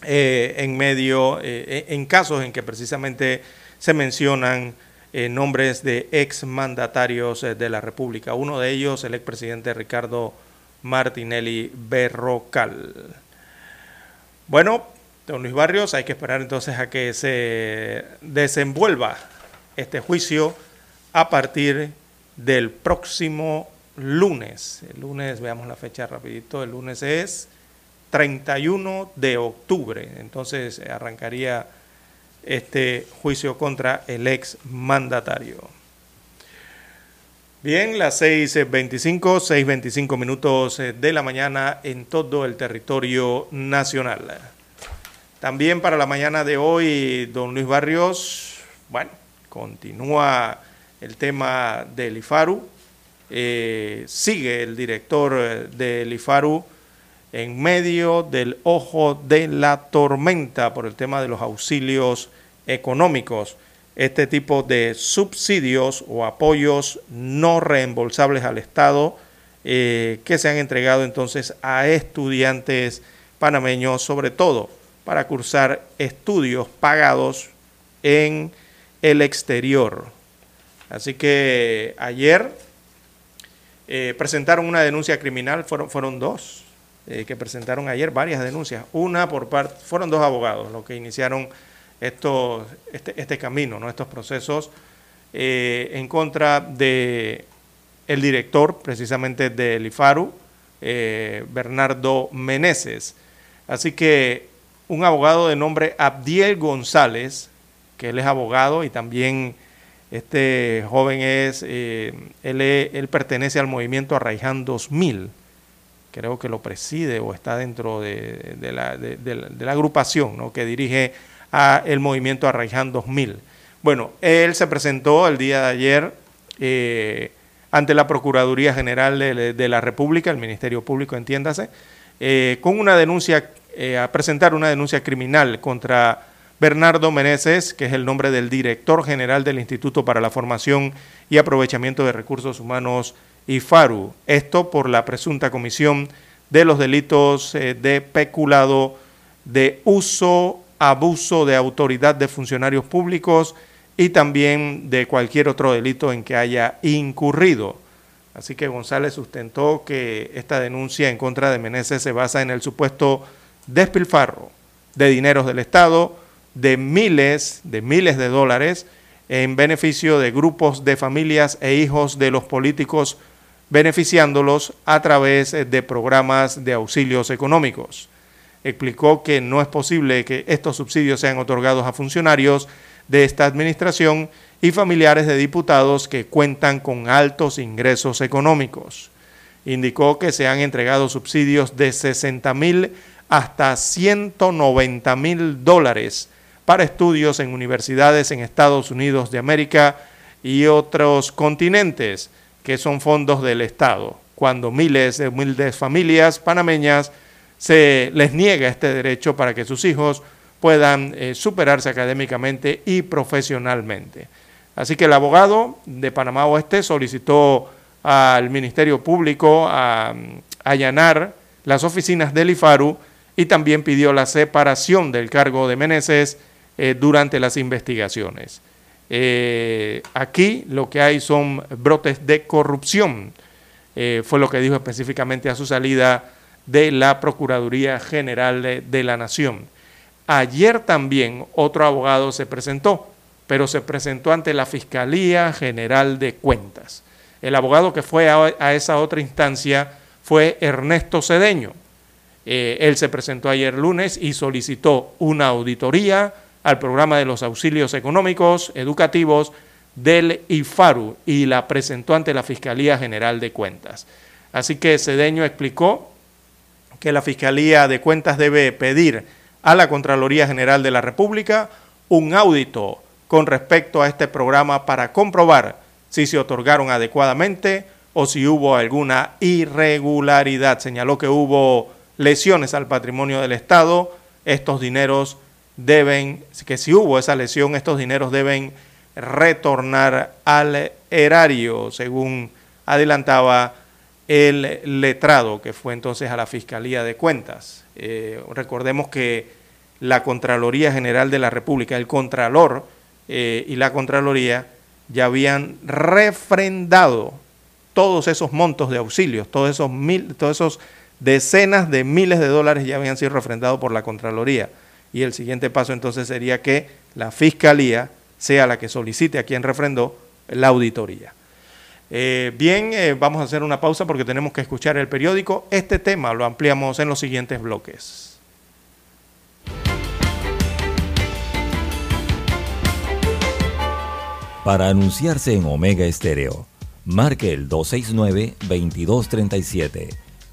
eh, en medio, en casos en que precisamente se mencionan nombres de exmandatarios de la República. Uno de ellos, el expresidente Ricardo Martinelli Berrocal. Bueno, don Luis Barrios, hay que esperar entonces a que se desenvuelva este juicio a partir del próximo lunes. El lunes, veamos la fecha rapidito, el lunes es 31 de octubre, entonces arrancaría este juicio contra el ex mandatario. Bien, las 6.25, 6.25 minutos de la mañana en todo el territorio nacional. También para la mañana de hoy, don Luis Barrios, bueno, Continúa el tema del IFARU. Eh, sigue el director del IFARU en medio del ojo de la tormenta por el tema de los auxilios económicos. Este tipo de subsidios o apoyos no reembolsables al Estado eh, que se han entregado entonces a estudiantes panameños, sobre todo para cursar estudios pagados en el exterior. Así que ayer eh, presentaron una denuncia criminal, fueron, fueron dos eh, que presentaron ayer, varias denuncias. Una por parte, fueron dos abogados los que iniciaron este, este camino, ¿no? estos procesos eh, en contra de el director precisamente del IFARU, Bernardo Meneses. Así que un abogado de nombre Abdiel González que él es abogado y también este joven es, eh, él, él, pertenece al movimiento Arraiján 2000, creo que lo preside o está dentro de, la, de la, agrupación ¿no? que dirige a el movimiento Arraiján 2000. Bueno, él se presentó el día de ayer eh, ante la Procuraduría General de, la República, el Ministerio Público, entiéndase, eh, con una denuncia, a presentar una denuncia criminal contra Bernardo Meneses, que es el nombre del director general del Instituto para la Formación y Aprovechamiento de Recursos Humanos, IFARU. Esto por la presunta comisión de los delitos eh, de peculado, de uso, abuso de autoridad de funcionarios públicos y también de cualquier otro delito en que haya incurrido. Así que González sustentó que esta denuncia en contra de Meneses se basa en el supuesto despilfarro de dineros del Estado, de miles, de miles de dólares en beneficio de grupos de familias e hijos de los políticos, beneficiándolos a través de programas de auxilios económicos. Explicó que no es posible que estos subsidios sean otorgados a funcionarios de esta administración y familiares de diputados que cuentan con altos ingresos económicos. Indicó que se han entregado subsidios de 60 mil hasta 190 mil dólares para estudios en universidades en Estados Unidos de América y otros continentes, que son fondos del Estado, cuando miles de humildes familias panameñas se les niega este derecho para que sus hijos puedan eh, superarse académicamente y profesionalmente. Así que el abogado de Panamá Oeste solicitó al Ministerio Público a, allanar las oficinas del IFARU y también pidió la separación del cargo de Meneses eh, durante las investigaciones. Eh, aquí lo que hay son brotes de corrupción, eh, fue lo que dijo específicamente a su salida de la Procuraduría General de, la Nación. Ayer también otro abogado se presentó, pero se presentó ante la Fiscalía General de Cuentas. El abogado que fue a, esa otra instancia fue Ernesto Cedeño. Él se presentó ayer lunes y solicitó una auditoría al programa de los auxilios económicos educativos del IFARU y la presentó ante la Fiscalía General de Cuentas. Así que Cedeño explicó que la Fiscalía de Cuentas debe pedir a la Contraloría General de la República un audito con respecto a este programa para comprobar si se otorgaron adecuadamente o si hubo alguna irregularidad. Señaló que hubo lesiones al patrimonio del Estado. Estos dineros deben, que si hubo esa lesión, estos dineros deben retornar al erario, según adelantaba el letrado, que fue entonces a la Fiscalía de Cuentas. Eh, recordemos que la Contraloría General de la República, el Contralor eh, y la Contraloría ya habían refrendado todos esos montos de auxilios, todos esos, mil, todos esos decenas de miles de dólares ya habían sido refrendados por la Contraloría. Y el siguiente paso entonces sería que la Fiscalía sea la que solicite a quien refrendó la auditoría. Eh, bien, eh, vamos a hacer una pausa porque tenemos que escuchar el periódico. Este tema lo ampliamos en los siguientes bloques. Para anunciarse en Omega Estéreo, marque el 269-2237.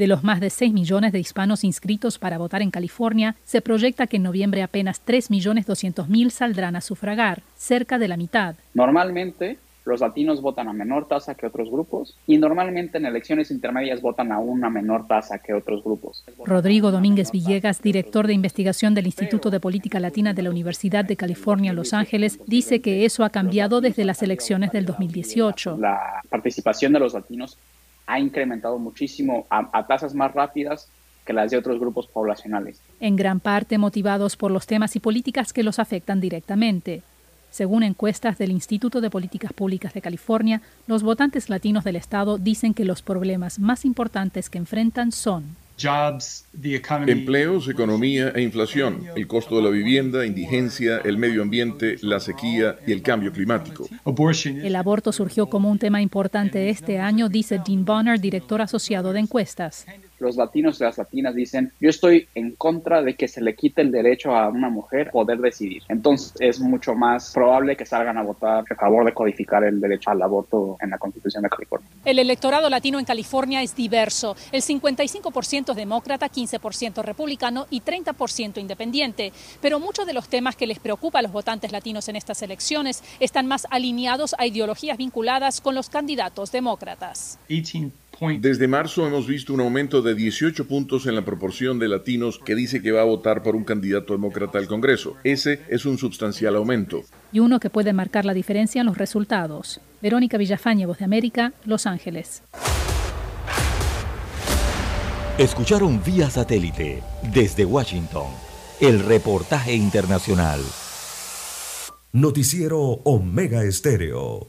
De los más de 6 millones de hispanos inscritos para votar en California, se proyecta que en noviembre apenas 3.200.000 saldrán a sufragar, cerca de la mitad. Normalmente, los latinos votan a menor tasa que otros grupos y normalmente en elecciones intermedias votan a una menor tasa que otros grupos. Rodrigo Domínguez Villegas, director de investigación del Instituto de Política Latina de la Universidad de California, Los Ángeles, dice que eso ha cambiado desde las elecciones del 2018. La participación de los latinos ha incrementado muchísimo a, a tasas más rápidas que las de otros grupos poblacionales. En gran parte motivados por los temas y políticas que los afectan directamente. Según encuestas del Instituto de Políticas Públicas de California, los votantes latinos del estado dicen que los problemas más importantes que enfrentan son Empleos, economía e inflación, el costo de la vivienda, indigencia, el medio ambiente, la sequía y el cambio climático. El aborto surgió como un tema importante este año, dice Dean Bonner, director asociado de encuestas los latinos y las latinas dicen, yo estoy en contra de que se le quite el derecho a una mujer poder decidir. Entonces es mucho más probable que salgan a votar a favor de codificar el derecho al aborto en la Constitución de California. El electorado latino en California es diverso. El 55% es demócrata, 15% republicano y 30% independiente. Pero muchos de los temas que les preocupa a los votantes latinos en estas elecciones están más alineados a ideologías vinculadas con los candidatos demócratas. Desde marzo hemos visto un aumento de 18 puntos en la proporción de latinos que dice que va a votar por un candidato demócrata al Congreso. Ese es un sustancial aumento. Y uno que puede marcar la diferencia en los resultados. Verónica Villafañe, Voz de América, Los Ángeles. Escucharon vía satélite desde Washington el reportaje internacional. Noticiero Omega Estéreo.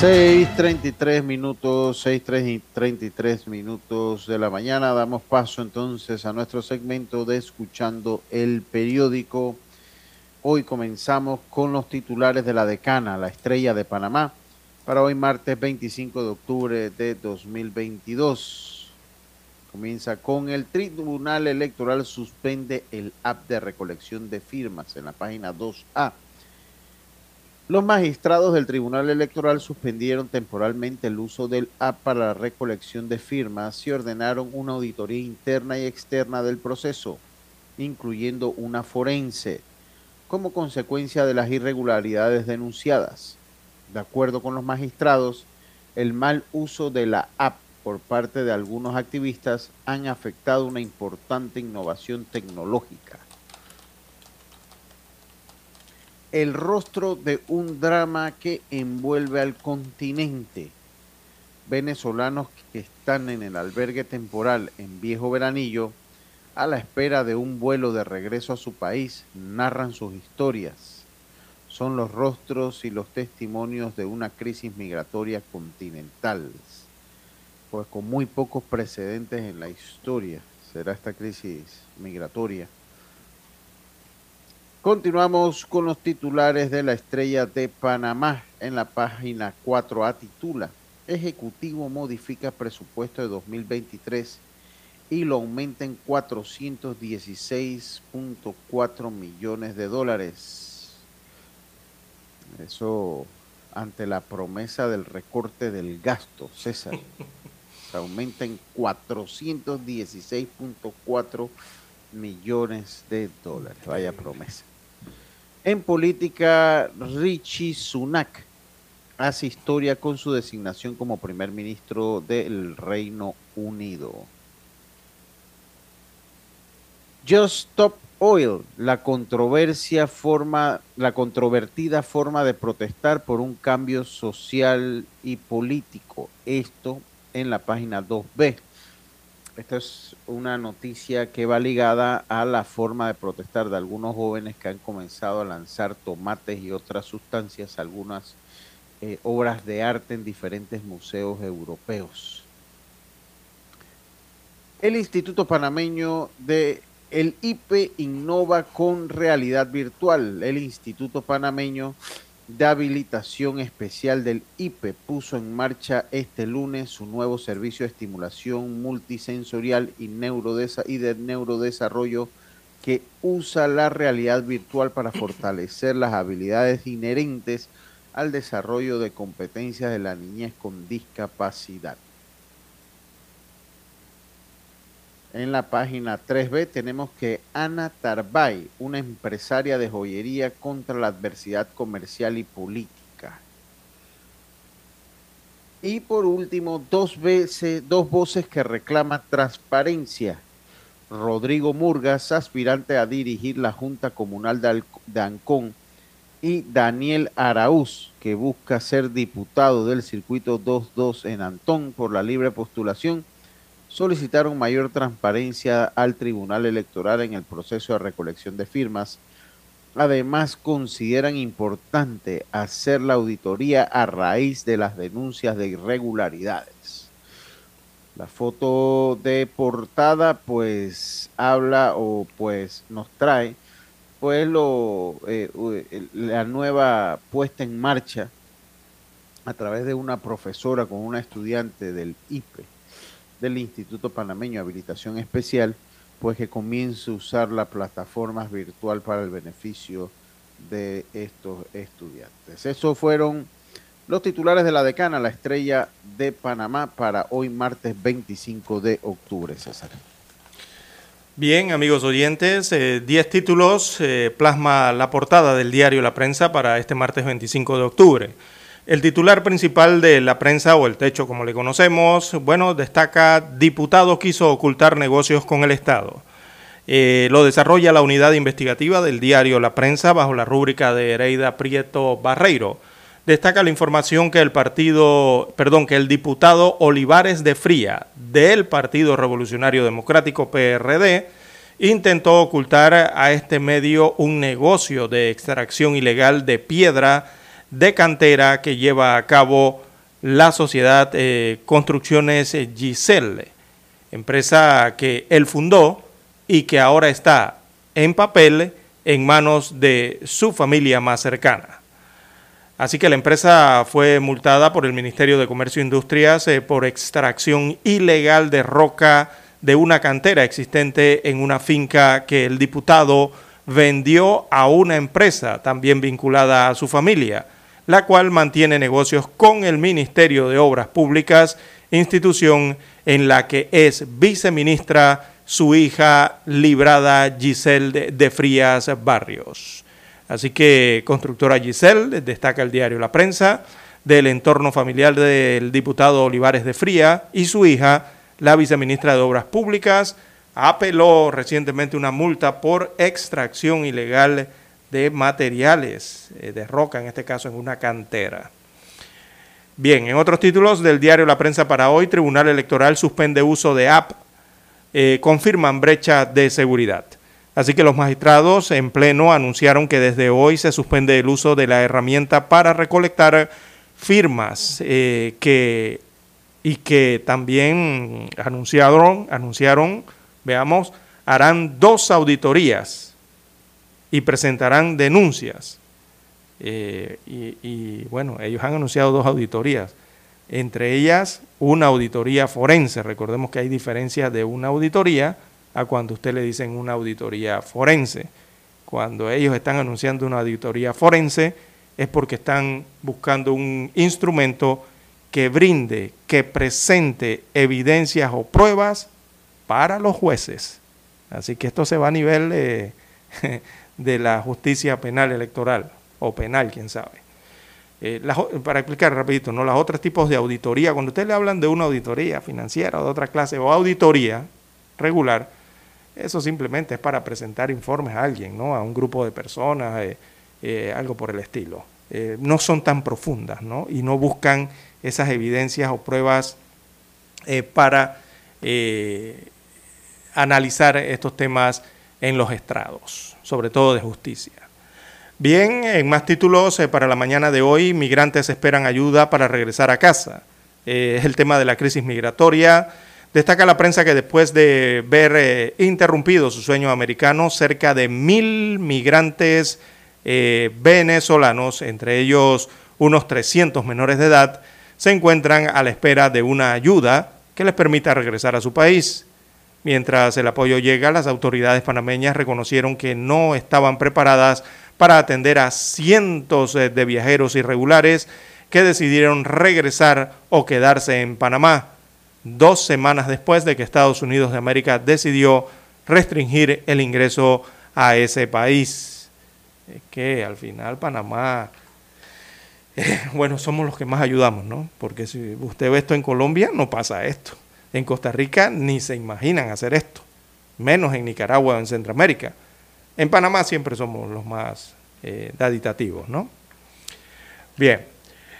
6.33 minutos, 6.33 minutos de la mañana. Damos paso entonces a nuestro segmento de Escuchando el Periódico. Hoy comenzamos con los titulares de la decana, la estrella de Panamá, para hoy martes 25 de octubre de 2022. Comienza con el Tribunal Electoral suspende el app de recolección de firmas en la página 2A. Los magistrados del Tribunal Electoral suspendieron temporalmente el uso del app para la recolección de firmas y ordenaron una auditoría interna y externa del proceso, incluyendo una forense, como consecuencia de las irregularidades denunciadas. De acuerdo con los magistrados, el mal uso de la app por parte de algunos activistas han afectado una importante innovación tecnológica el rostro de un drama que envuelve al continente. Venezolanos que están en el albergue temporal en Viejo Veranillo a la espera de un vuelo de regreso a su país narran sus historias. Son los rostros y los testimonios de una crisis migratoria continental, pues con muy pocos precedentes en la historia será esta crisis migratoria Continuamos con los titulares de la estrella de Panamá. En la página 4A titula, Ejecutivo modifica presupuesto de 2023 y lo aumenta en 416.4 millones de dólares. Eso ante la promesa del recorte del gasto, César. Se aumenta en 416.4 millones de dólares. Vaya promesa. En política, Richie Sunak hace historia con su designación como primer ministro del Reino Unido. Just Stop Oil, la controversia forma, la controvertida forma de protestar por un cambio social y político. Esto en la página 2B. Esta es una noticia que va ligada a la forma de protestar de algunos jóvenes que han comenzado a lanzar tomates y otras sustancias, algunas eh, obras de arte en diferentes museos europeos. El Instituto Panameño de el IPE innova con realidad virtual. El Instituto Panameño de habilitación especial del IPE puso en marcha este lunes su nuevo servicio de estimulación multisensorial y, y de neurodesarrollo que usa la realidad virtual para fortalecer las habilidades inherentes al desarrollo de competencias de la niñez con discapacidad. En la página 3B tenemos que Ana Tarbay, una empresaria de joyería contra la adversidad comercial y política. Y por último, dos, veces, dos voces que reclaman transparencia. Rodrigo Murgas, aspirante a dirigir la Junta Comunal de Ancón, y Daniel Araúz, que busca ser diputado del circuito 22 en Antón por la libre postulación solicitaron mayor transparencia al Tribunal Electoral en el proceso de recolección de firmas. Además, consideran importante hacer la auditoría a raíz de las denuncias de irregularidades. La foto de portada pues habla o pues nos trae pues lo, eh, la nueva puesta en marcha a través de una profesora con una estudiante del IPE del Instituto Panameño de Habilitación Especial, pues que comience a usar la plataforma virtual para el beneficio de estos estudiantes. Esos fueron los titulares de la decana, la estrella de Panamá, para hoy martes 25 de octubre, César. Bien, amigos oyentes, 10 eh, títulos eh, plasma la portada del diario La Prensa para este martes 25 de octubre. El titular principal de la prensa o el techo como le conocemos, bueno, destaca diputado quiso ocultar negocios con el Estado. Eh, lo desarrolla la unidad investigativa del diario La Prensa bajo la rúbrica de Hereida Prieto Barreiro. Destaca la información que el partido, perdón, que el diputado Olivares de Fría del Partido Revolucionario Democrático PRD intentó ocultar a este medio un negocio de extracción ilegal de piedra de cantera que lleva a cabo la sociedad eh, Construcciones Giselle, empresa que él fundó y que ahora está en papel en manos de su familia más cercana. Así que la empresa fue multada por el Ministerio de Comercio e Industrias eh, por extracción ilegal de roca de una cantera existente en una finca que el diputado vendió a una empresa también vinculada a su familia, la cual mantiene negocios con el Ministerio de Obras Públicas, institución en la que es viceministra su hija librada Giselle de Frías Barrios. Así que constructora Giselle, destaca el diario La Prensa, del entorno familiar del diputado Olivares de Fría y su hija, la viceministra de Obras Públicas, apeló recientemente una multa por extracción ilegal de materiales eh, de roca, en este caso en una cantera. Bien, en otros títulos del diario La Prensa para hoy, Tribunal Electoral suspende uso de app eh, confirman brecha de seguridad. Así que los magistrados en pleno anunciaron que desde hoy se suspende el uso de la herramienta para recolectar firmas eh, que, y que también anunciaron, anunciaron, veamos, harán dos auditorías y presentarán denuncias. Eh, y, bueno, ellos han anunciado dos auditorías entre ellas una auditoría forense. Recordemos que hay diferencia de una auditoría a cuando usted le dicen una auditoría forense. Cuando ellos están anunciando una auditoría forense es porque están buscando un instrumento que brinde, que presente evidencias o pruebas para los jueces. Así que esto se va a nivel de, de la justicia penal electoral o penal, quién sabe. Eh, para explicar rapidito, ¿no? los otros tipos de auditoría, cuando ustedes le hablan de una auditoría financiera o de otra clase o auditoría regular, eso simplemente es para presentar informes a alguien, ¿no? a un grupo de personas, eh, eh, algo por el estilo. no son tan profundas ¿no? y no buscan esas evidencias o pruebas para analizar estos temas en los estrados, sobre todo de justicia. Bien, en más títulos eh, para la mañana de hoy, migrantes esperan ayuda para regresar a casa. Eh, es el tema de la crisis migratoria. Destaca la prensa que después de ver eh, interrumpido su sueño americano, cerca de mil migrantes venezolanos, entre ellos unos 300 menores de edad, se encuentran a la espera de una ayuda que les permita regresar a su país. Mientras el apoyo llega, las autoridades panameñas reconocieron que no estaban preparadas para atender a cientos eh, de viajeros irregulares que decidieron regresar o quedarse en Panamá, dos semanas después de que Estados Unidos de América decidió restringir el ingreso a ese país. que al final Panamá, eh, bueno, somos los que más ayudamos, ¿no? Porque si usted ve esto en Colombia, no pasa esto. En Costa Rica ni se imaginan hacer esto, menos en Nicaragua o en Centroamérica. En Panamá siempre somos los más eh, daditativos, ¿no? Bien,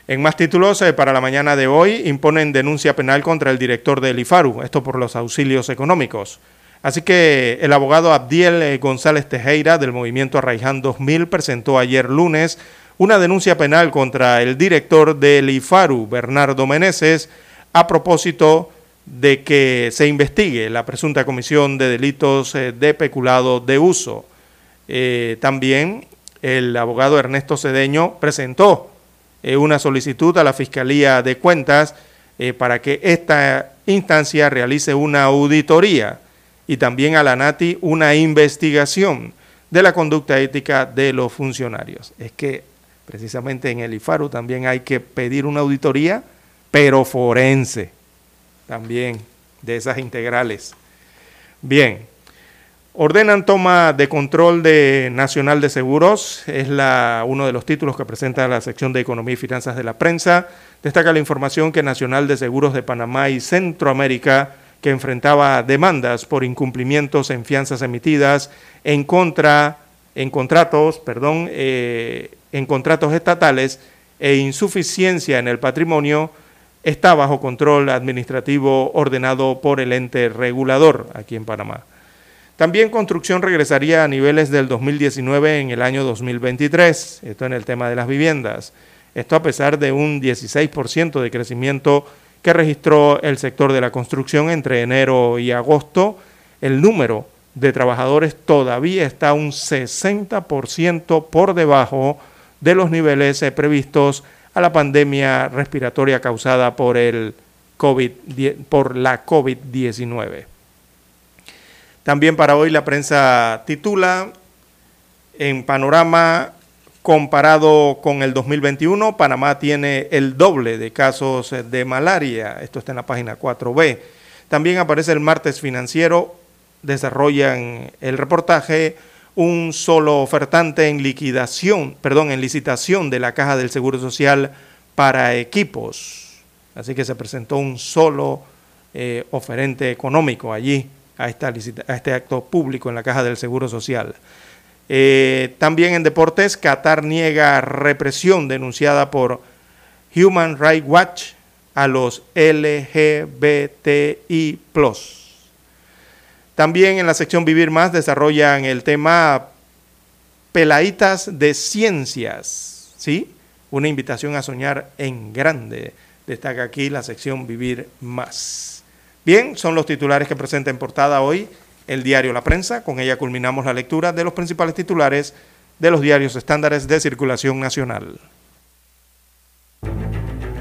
en más títulos eh, para la mañana de hoy imponen denuncia penal contra el director del IFARU, esto por los auxilios económicos. Así que el abogado Abdiel eh, González Tejera del movimiento Arraiján 2000 presentó ayer lunes una denuncia penal contra el director del IFARU, Bernardo Meneses, a propósito de que se investigue la presunta comisión de delitos de peculado de uso. Eh, también el abogado Ernesto Cedeño presentó eh, una solicitud a la Fiscalía de Cuentas eh, para que esta instancia realice una auditoría y también a la NATI una investigación de la conducta ética de los funcionarios. Es que precisamente en el IFARU también hay que pedir una auditoría, pero forense, también de esas integrales. Bien, Ordenan toma de control de Nacional de Seguros, es uno de los títulos que presenta la sección de Economía y Finanzas de la prensa. Destaca la información que Nacional de Seguros de Panamá y Centroamérica, que enfrentaba demandas por incumplimientos en fianzas emitidas en contra, en contratos, perdón, eh, en contratos estatales e insuficiencia en el patrimonio, está bajo control administrativo ordenado por el ente regulador aquí en Panamá. También construcción regresaría a niveles del 2019 en el año 2023, esto en el tema de las viviendas. Esto a pesar de un 16% de crecimiento que registró el sector de la construcción entre enero y agosto, el número de trabajadores todavía está un 60% por debajo de los niveles eh, previstos a la pandemia respiratoria causada por, el COVID, por la COVID-19. También para hoy la prensa titula en panorama comparado con el 2021, Panamá tiene el doble de casos de malaria. Esto está en la página 4B. También aparece el martes financiero, desarrollan el reportaje un solo ofertante en liquidación, perdón, en licitación de la Caja del Seguro Social para equipos. Así que se presentó un solo eh, oferente económico allí a, esta a este acto público en la Caja del Seguro Social. Eh, también en deportes, Qatar niega represión denunciada por Human Rights Watch a los LGBTI. También en la sección Vivir Más desarrollan el tema Pelaitas de Ciencias, ¿sí? Una invitación a soñar en grande. Destaca aquí la sección Vivir Más. Bien, son los titulares que presenta en portada hoy el diario La Prensa. Con ella culminamos la lectura de los principales titulares de los diarios estándares de circulación nacional.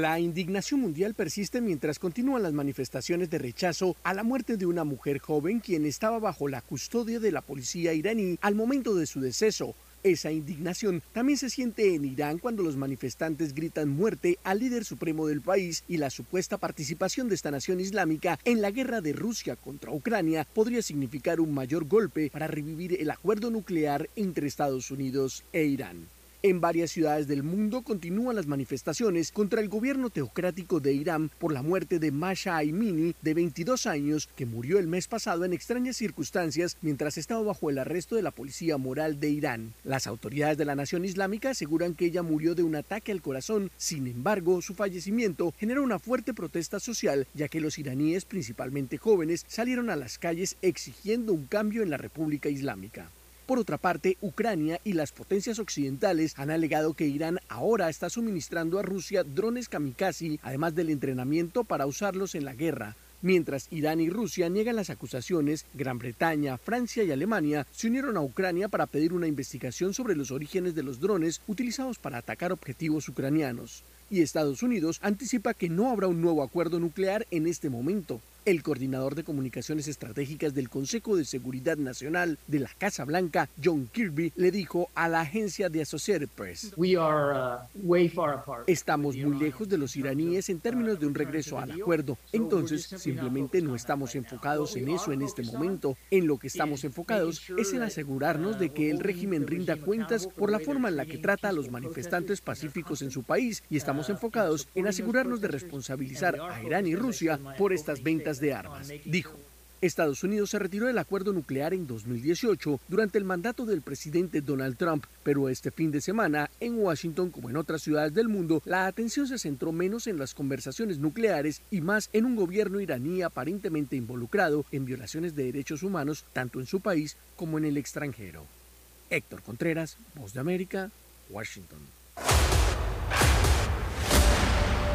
La indignación mundial persiste mientras continúan las manifestaciones de rechazo a la muerte de una mujer joven quien estaba bajo la custodia de la policía iraní al momento de su deceso. Esa indignación también se siente en Irán cuando los manifestantes gritan muerte al líder supremo del país y la supuesta participación de esta nación islámica en la guerra de Rusia contra Ucrania podría significar un mayor golpe para revivir el acuerdo nuclear entre Estados Unidos e Irán. En varias ciudades del mundo continúan las manifestaciones contra el gobierno teocrático de Irán por la muerte de Masha Aimini, de 22 años, que murió el mes pasado en extrañas circunstancias mientras estaba bajo el arresto de la policía moral de Irán. Las autoridades de la Nación Islámica aseguran que ella murió de un ataque al corazón, sin embargo, su fallecimiento generó una fuerte protesta social, ya que los iraníes, principalmente jóvenes, salieron a las calles exigiendo un cambio en la República Islámica. Por otra parte, Ucrania y las potencias occidentales han alegado que Irán ahora está suministrando a Rusia drones kamikaze, además del entrenamiento para usarlos en la guerra. Mientras Irán y Rusia niegan las acusaciones, Gran Bretaña, Francia y Alemania se unieron a Ucrania para pedir una investigación sobre los orígenes de los drones utilizados para atacar objetivos ucranianos. Y Estados Unidos anticipa que no habrá un nuevo acuerdo nuclear en este momento. El coordinador de comunicaciones estratégicas del Consejo de Seguridad Nacional de la Casa Blanca, John Kirby, le dijo a la agencia de Associated Press, Estamos muy lejos de los iraníes en términos de un regreso al acuerdo, entonces simplemente no estamos enfocados en eso en este momento. En lo que estamos enfocados es en asegurarnos de que el régimen rinda cuentas por la forma en la que trata a los manifestantes pacíficos en su país y estamos enfocados en asegurarnos de responsabilizar a Irán y Rusia por estas ventas de armas. Dijo, Estados Unidos se retiró del acuerdo nuclear en 2018 durante el mandato del presidente Donald Trump, pero este fin de semana, en Washington como en otras ciudades del mundo, la atención se centró menos en las conversaciones nucleares y más en un gobierno iraní aparentemente involucrado en violaciones de derechos humanos tanto en su país como en el extranjero. Héctor Contreras, Voz de América, Washington.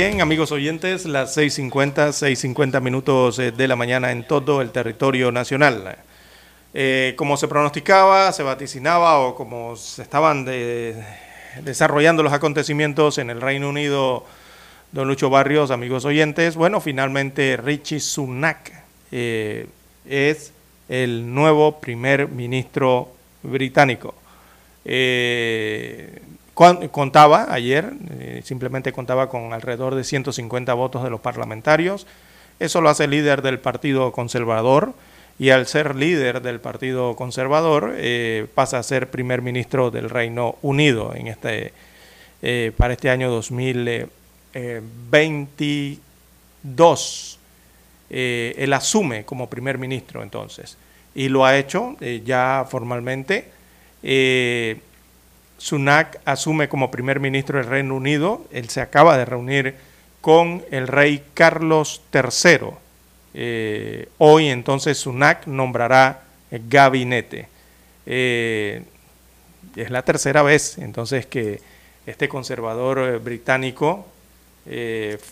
Bien, amigos oyentes, las 6.50, 6.50 minutos eh, de la mañana en todo el territorio nacional. Eh, como se pronosticaba, se vaticinaba o como se estaban de, desarrollando los acontecimientos en el Reino Unido, don Lucho Barrios, amigos oyentes, bueno, finalmente Richie Sunak eh, es el nuevo primer ministro británico. Eh, contaba ayer, eh, simplemente contaba con alrededor de 150 votos de los parlamentarios. Eso lo hace líder del Partido Conservador y al ser líder del Partido Conservador eh, pasa a ser primer ministro del Reino Unido en este, eh, para este año 2022. él asume como primer ministro entonces y lo ha hecho ya formalmente. Sunak asume como primer ministro del Reino Unido. Él se acaba de reunir con el rey Carlos III. Eh, hoy entonces Sunak nombrará gabinete. Eh, es la tercera vez entonces que este conservador eh, británico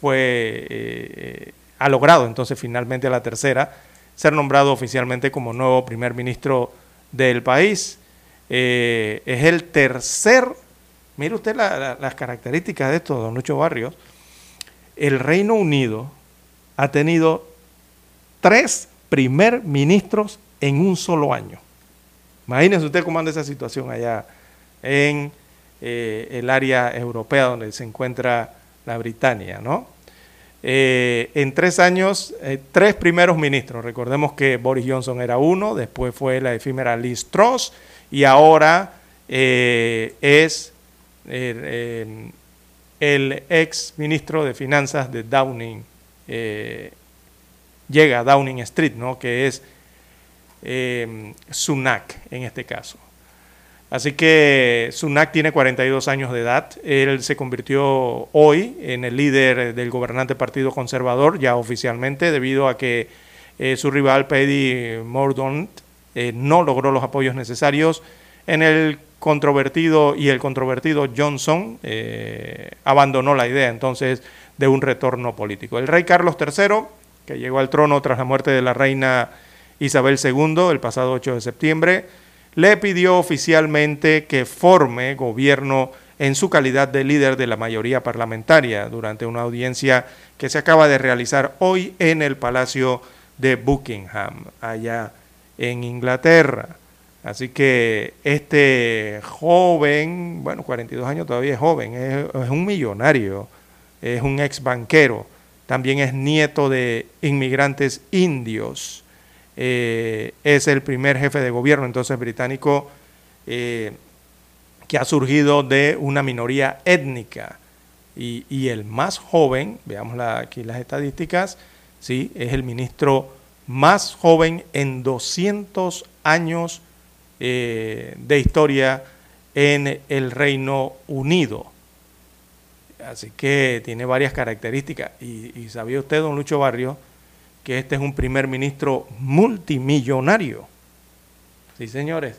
fue, ha logrado entonces finalmente la tercera ser nombrado oficialmente como nuevo primer ministro del país. Eh, es el tercer, mire usted las características de esto, don Lucho Barrios, el Reino Unido ha tenido tres primer ministros en un solo año. Imagínense usted cómo anda esa situación allá en eh, el área europea donde se encuentra la Britania, ¿no? Eh, en tres años, tres primeros ministros. Recordemos que Boris Johnson era uno, después fue la efímera Liz Truss, y ahora eh, es eh, el ex ministro de Finanzas de Downing, eh, llega a Downing Street, ¿no? que es Sunak en este caso. Así que Sunak tiene 42 años de edad. Él se convirtió hoy en el líder del gobernante Partido Conservador, ya oficialmente, debido a que su rival Paddy Mordaunt eh, no logró los apoyos necesarios en el controvertido y el controvertido Johnson eh, abandonó la idea entonces de un retorno político. El rey Carlos III, que llegó al trono tras la muerte de la reina Isabel II el pasado 8 de septiembre, le pidió oficialmente que forme gobierno en su calidad de líder de la mayoría parlamentaria durante una audiencia que se acaba de realizar hoy en el Palacio de Buckingham, allá en Inglaterra. Así que este joven, bueno, 42 años todavía es joven, es, un millonario, es un ex banquero, también es nieto de inmigrantes indios, eh, es el primer jefe de gobierno entonces británico eh, que ha surgido de una minoría étnica. Y, el más joven, veamos aquí las estadísticas, ¿sí? es el ministro más joven en 200 años eh, de historia en el Reino Unido. Así que tiene varias características. Y, sabía usted, don Lucho Barrio, que este es un primer ministro multimillonario. Sí, señores.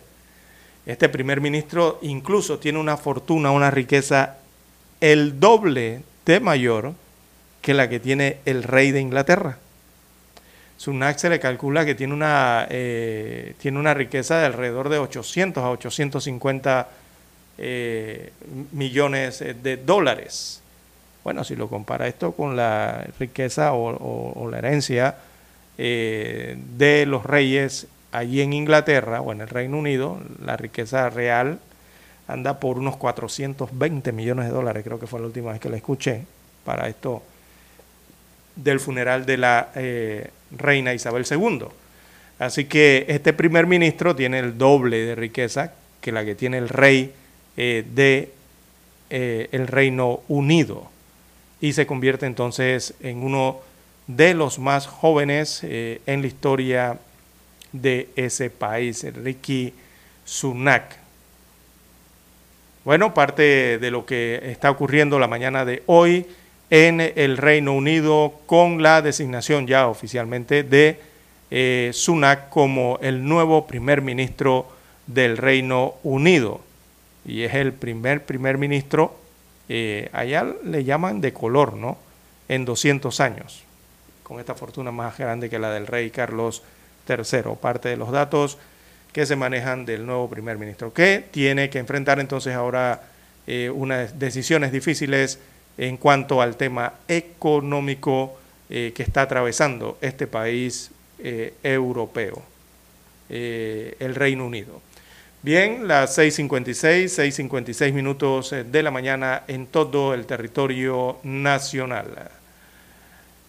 Este primer ministro incluso tiene una fortuna, una riqueza el doble de mayor que la que tiene el rey de Inglaterra. Sunak se le calcula que tiene una, eh, tiene una riqueza de alrededor de 800 a 850 eh, millones de dólares. Bueno, si lo compara esto con la riqueza o, la herencia eh, de los reyes allí en Inglaterra o en el Reino Unido, la riqueza real anda por unos 420 millones de dólares, creo que fue la última vez que la escuché, para esto del funeral de la eh, reina Isabel II. Así que este primer ministro tiene el doble de riqueza que la que tiene el rey eh, de eh, el Reino Unido y se convierte entonces en uno de los más jóvenes en la historia de ese país, Ricky Sunak. Bueno, parte de lo que está ocurriendo la mañana de hoy en el Reino Unido con la designación ya oficialmente de eh, Sunak como el nuevo primer ministro del Reino Unido. Y es el primer primer ministro, eh, allá le llaman de color, ¿no? En 200 años, con esta fortuna más grande que la del rey Carlos III. Parte de los datos que se manejan del nuevo primer ministro, que tiene que enfrentar entonces ahora eh, unas decisiones difíciles en cuanto al tema económico eh, que está atravesando este país eh, europeo, el Reino Unido. Bien, las 6.56, 6.56 minutos de la mañana en todo el territorio nacional.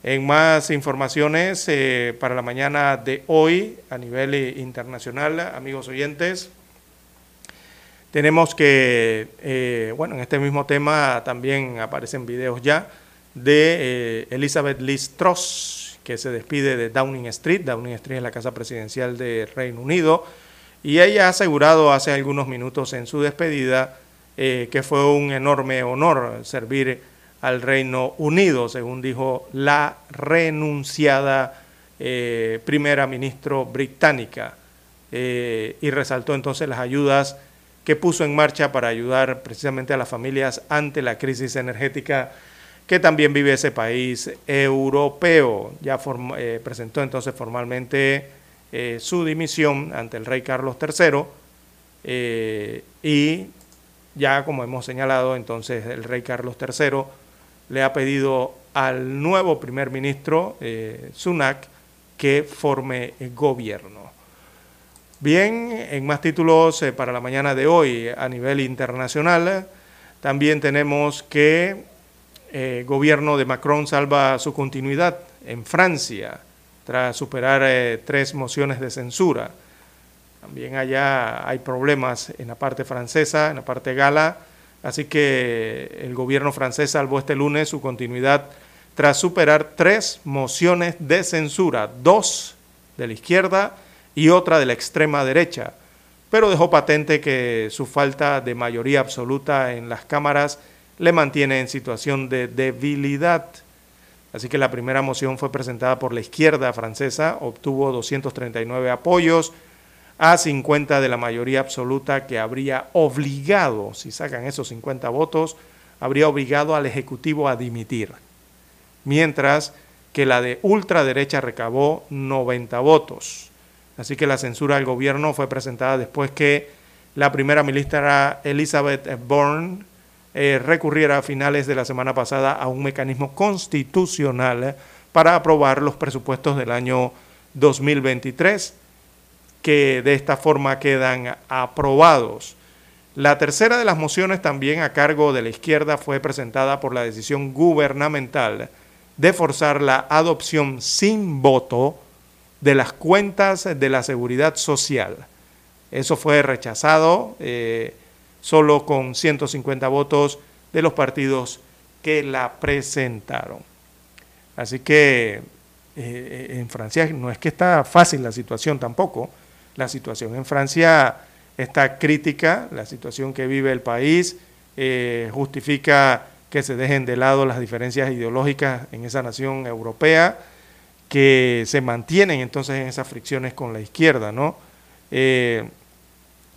En más informaciones eh, para la mañana de hoy a nivel eh, internacional, amigos oyentes, tenemos que, eh, bueno, en este mismo tema también aparecen videos ya de Elizabeth Liz Truss, que se despide de Downing Street. Downing Street es la casa presidencial de Reino Unido. Y ella ha asegurado hace algunos minutos en su despedida que fue un enorme honor servir al Reino Unido, según dijo la renunciada eh, primera ministra británica, eh, y resaltó entonces las ayudas que puso en marcha para ayudar precisamente a las familias ante la crisis energética que también vive ese país europeo. Ya eh, presentó entonces formalmente su dimisión ante el rey Carlos III y ya como hemos señalado entonces el rey Carlos III le ha pedido al nuevo primer ministro, eh, Sunak, que forme gobierno. Bien, en más títulos eh, para la mañana de hoy a nivel internacional, también tenemos que eh, gobierno de Macron salva su continuidad en Francia tras superar tres mociones de censura. También allá hay problemas en la parte francesa, en la parte gala, Así que el gobierno francés salvó este lunes su continuidad tras superar tres mociones de censura, dos de la izquierda y otra de la extrema derecha, pero dejó patente que su falta de mayoría absoluta en las cámaras le mantiene en situación de debilidad. Así que la primera moción fue presentada por la izquierda francesa, obtuvo 239 apoyos, a 50 de la mayoría absoluta que habría obligado, si sacan esos 50 votos, habría obligado al Ejecutivo a dimitir, mientras que la de ultraderecha recabó 90 votos. Así que la censura al gobierno fue presentada después que la primera ministra Elizabeth Bourne eh, recurriera a finales de la semana pasada a un mecanismo constitucional para aprobar los presupuestos del año 2023 que de esta forma quedan aprobados. La tercera de las mociones también a cargo de la izquierda fue presentada por la decisión gubernamental de forzar la adopción sin voto de las cuentas de la seguridad social. Eso fue rechazado eh, solo con 150 votos de los partidos que la presentaron. Así que eh, en Francia no es que está fácil la situación tampoco. La situación en Francia está crítica, la situación que vive el país eh, justifica que se dejen de lado las diferencias ideológicas en esa nación europea, que se mantienen entonces en esas fricciones con la izquierda, ¿no? Eh,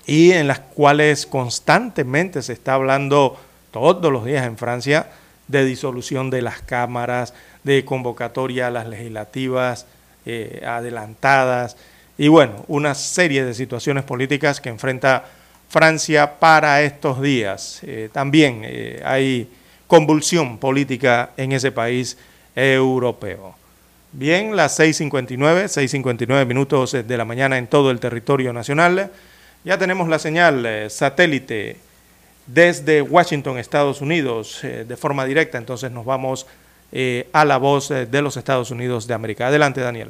y en las cuales constantemente se está hablando todos los días en Francia de disolución de las cámaras, de convocatoria a las legislativas eh, adelantadas y bueno, una serie de situaciones políticas que enfrenta Francia para estos días. Eh, también hay convulsión política en ese país europeo. Bien, las 6.59, 6.59 minutos de la mañana en todo el territorio nacional. Ya tenemos la señal satélite desde Washington, Estados Unidos, de forma directa. Entonces nos vamos eh, a la voz eh, de los Estados Unidos de América. Adelante, Daniel.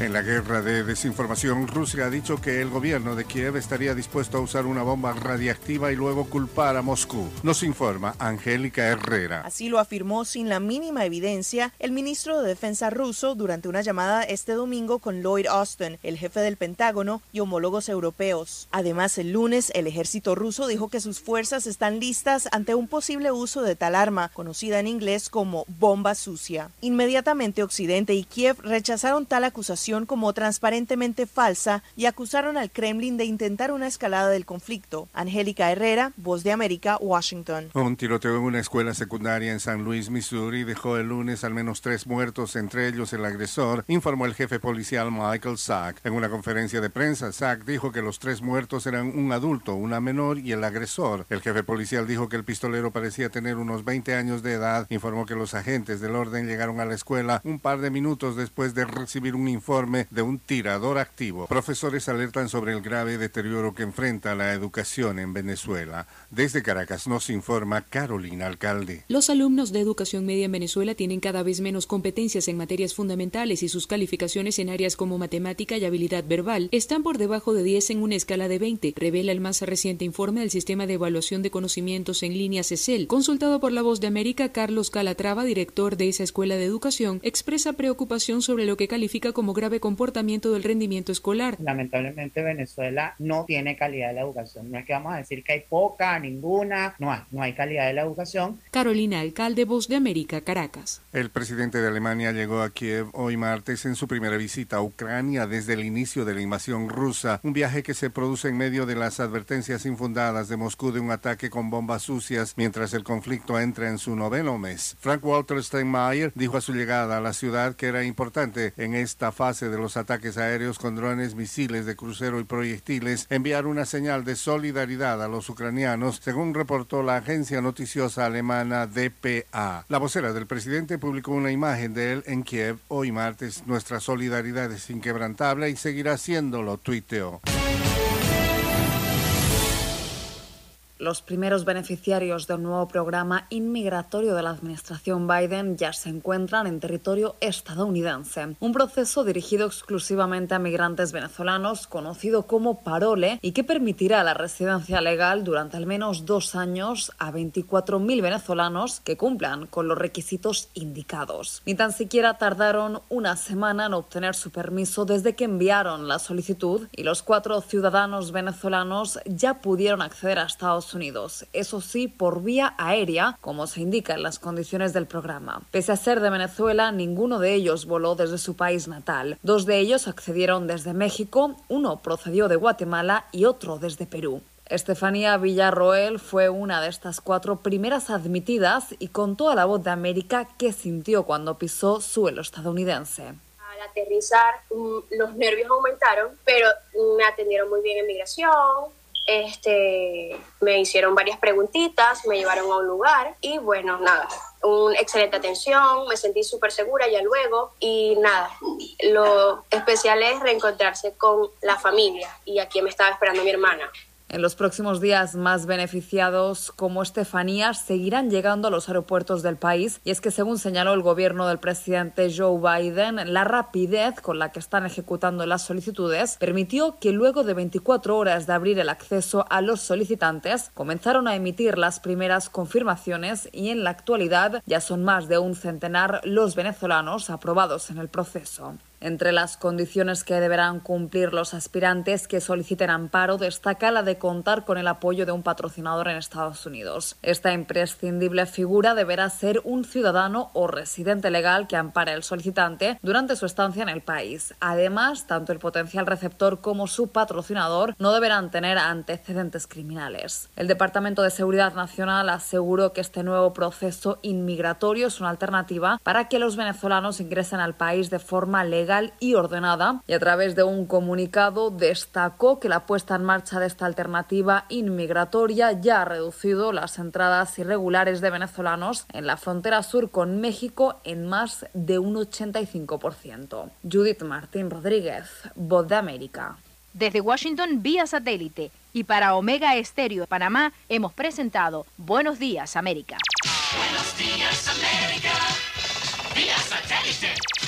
En la guerra de desinformación, Rusia ha dicho que el gobierno de Kiev estaría dispuesto a usar una bomba radiactiva y luego culpar a Moscú. Nos informa Angélica Herrera. Así lo afirmó sin la mínima evidencia el ministro de Defensa ruso durante una llamada este domingo con Lloyd Austin, el jefe del Pentágono y homólogos europeos. Además, el lunes, el ejército ruso dijo que sus fuerzas están listas ante un posible uso de tal arma, conocida en inglés como bomba sucia. Inmediatamente, Occidente y Kiev rechazaron tal acusación como transparentemente falsa y acusaron al Kremlin de intentar una escalada del conflicto. Angélica Herrera, Voz de América, Washington. Un tiroteo en una escuela secundaria en San Luis, Missouri, dejó el lunes al menos tres muertos, entre ellos el agresor, informó el jefe policial Michael Sack. En una conferencia de prensa, Sack dijo que los tres muertos eran un adulto, una menor y el agresor. El jefe policial dijo que el pistolero parecía tener unos 20 años de edad. Informó que los agentes del orden llegaron a la escuela un par de minutos después de recibir un informe de un tirador activo. Profesores alertan sobre el grave deterioro que enfrenta la educación en Venezuela. Desde Caracas nos informa Carolina Alcalde. Los alumnos de educación media en Venezuela tienen cada vez menos competencias en materias fundamentales y sus calificaciones en áreas como matemática y habilidad verbal están por debajo de 10 en una escala de 20, revela el más reciente informe del Sistema de Evaluación de Conocimientos en Línea CECEL. Consultado por La Voz de América, Carlos Calatrava, director de esa escuela de educación, expresa preocupación sobre lo que califica como grave comportamiento del rendimiento escolar. Lamentablemente Venezuela no tiene calidad de la educación. No es que vamos a decir que hay poca, ninguna, no hay, no hay calidad de la educación. Carolina Alcalde, Voz de América, Caracas. El presidente de Alemania llegó a Kiev hoy martes en su primera visita a Ucrania desde el inicio de la invasión rusa, un viaje que se produce en medio de las advertencias infundadas de Moscú de un ataque con bombas sucias mientras el conflicto entra en su noveno mes. Frank Walter Steinmeier dijo a su llegada a la ciudad que era importante en esta fase de los ataques aéreos con drones, misiles de crucero y proyectiles, enviar una señal de solidaridad a los ucranianos, según reportó la agencia noticiosa alemana DPA. La vocera del presidente publicó una imagen de él en Kiev hoy martes. Nuestra solidaridad es inquebrantable y seguirá siéndolo, tuiteó. Los primeros beneficiarios del nuevo programa inmigratorio de la administración Biden ya se encuentran en territorio estadounidense. Un proceso dirigido exclusivamente a migrantes venezolanos, conocido como Parole, y que permitirá la residencia legal durante al menos dos años a 24.000 venezolanos que cumplan con los requisitos indicados. Ni tan siquiera tardaron una semana en obtener su permiso desde que enviaron la solicitud y los cuatro ciudadanos venezolanos ya pudieron acceder a Estados Unidos, eso sí, por vía aérea, como se indica en las condiciones del programa. Pese a ser de Venezuela, ninguno de ellos voló desde su país natal. Dos de ellos accedieron desde México, uno procedió de Guatemala y otro desde Perú. Estefanía Villarroel fue una de estas cuatro primeras admitidas y contó a la voz de América qué sintió cuando pisó suelo estadounidense. Al aterrizar, mm, los nervios aumentaron, pero me atendieron muy bien en migración. Este, me hicieron varias preguntitas, me llevaron a un lugar y bueno, nada, una excelente atención, me sentí súper segura ya luego y nada, lo especial es reencontrarse con la familia y aquí me estaba esperando mi hermana. En los próximos días, más beneficiados como Estefanía seguirán llegando a los aeropuertos del país y es que, según señaló el gobierno del presidente Joe Biden, la rapidez con la que están ejecutando las solicitudes permitió que luego de 24 horas de abrir el acceso a los solicitantes, comenzaron a emitir las primeras confirmaciones y en la actualidad ya son más de un centenar los venezolanos aprobados en el proceso. Entre las condiciones que deberán cumplir los aspirantes que soliciten amparo destaca la de contar con el apoyo de un patrocinador en Estados Unidos. Esta imprescindible figura deberá ser un ciudadano o residente legal que ampare al solicitante durante su estancia en el país. Además, tanto el potencial receptor como su patrocinador no deberán tener antecedentes criminales. El Departamento de Seguridad Nacional aseguró que este nuevo proceso inmigratorio es una alternativa para que los venezolanos ingresen al país de forma legal y ordenada y a través de un comunicado destacó que la puesta en marcha de esta alternativa inmigratoria ya ha reducido las entradas irregulares de venezolanos en la frontera sur con México en más de un 85%. Judith Martín Rodríguez, Voz de América. Desde Washington vía satélite y para Omega Estéreo de Panamá hemos presentado Buenos Días América. Buenos días, América. Vía satélite.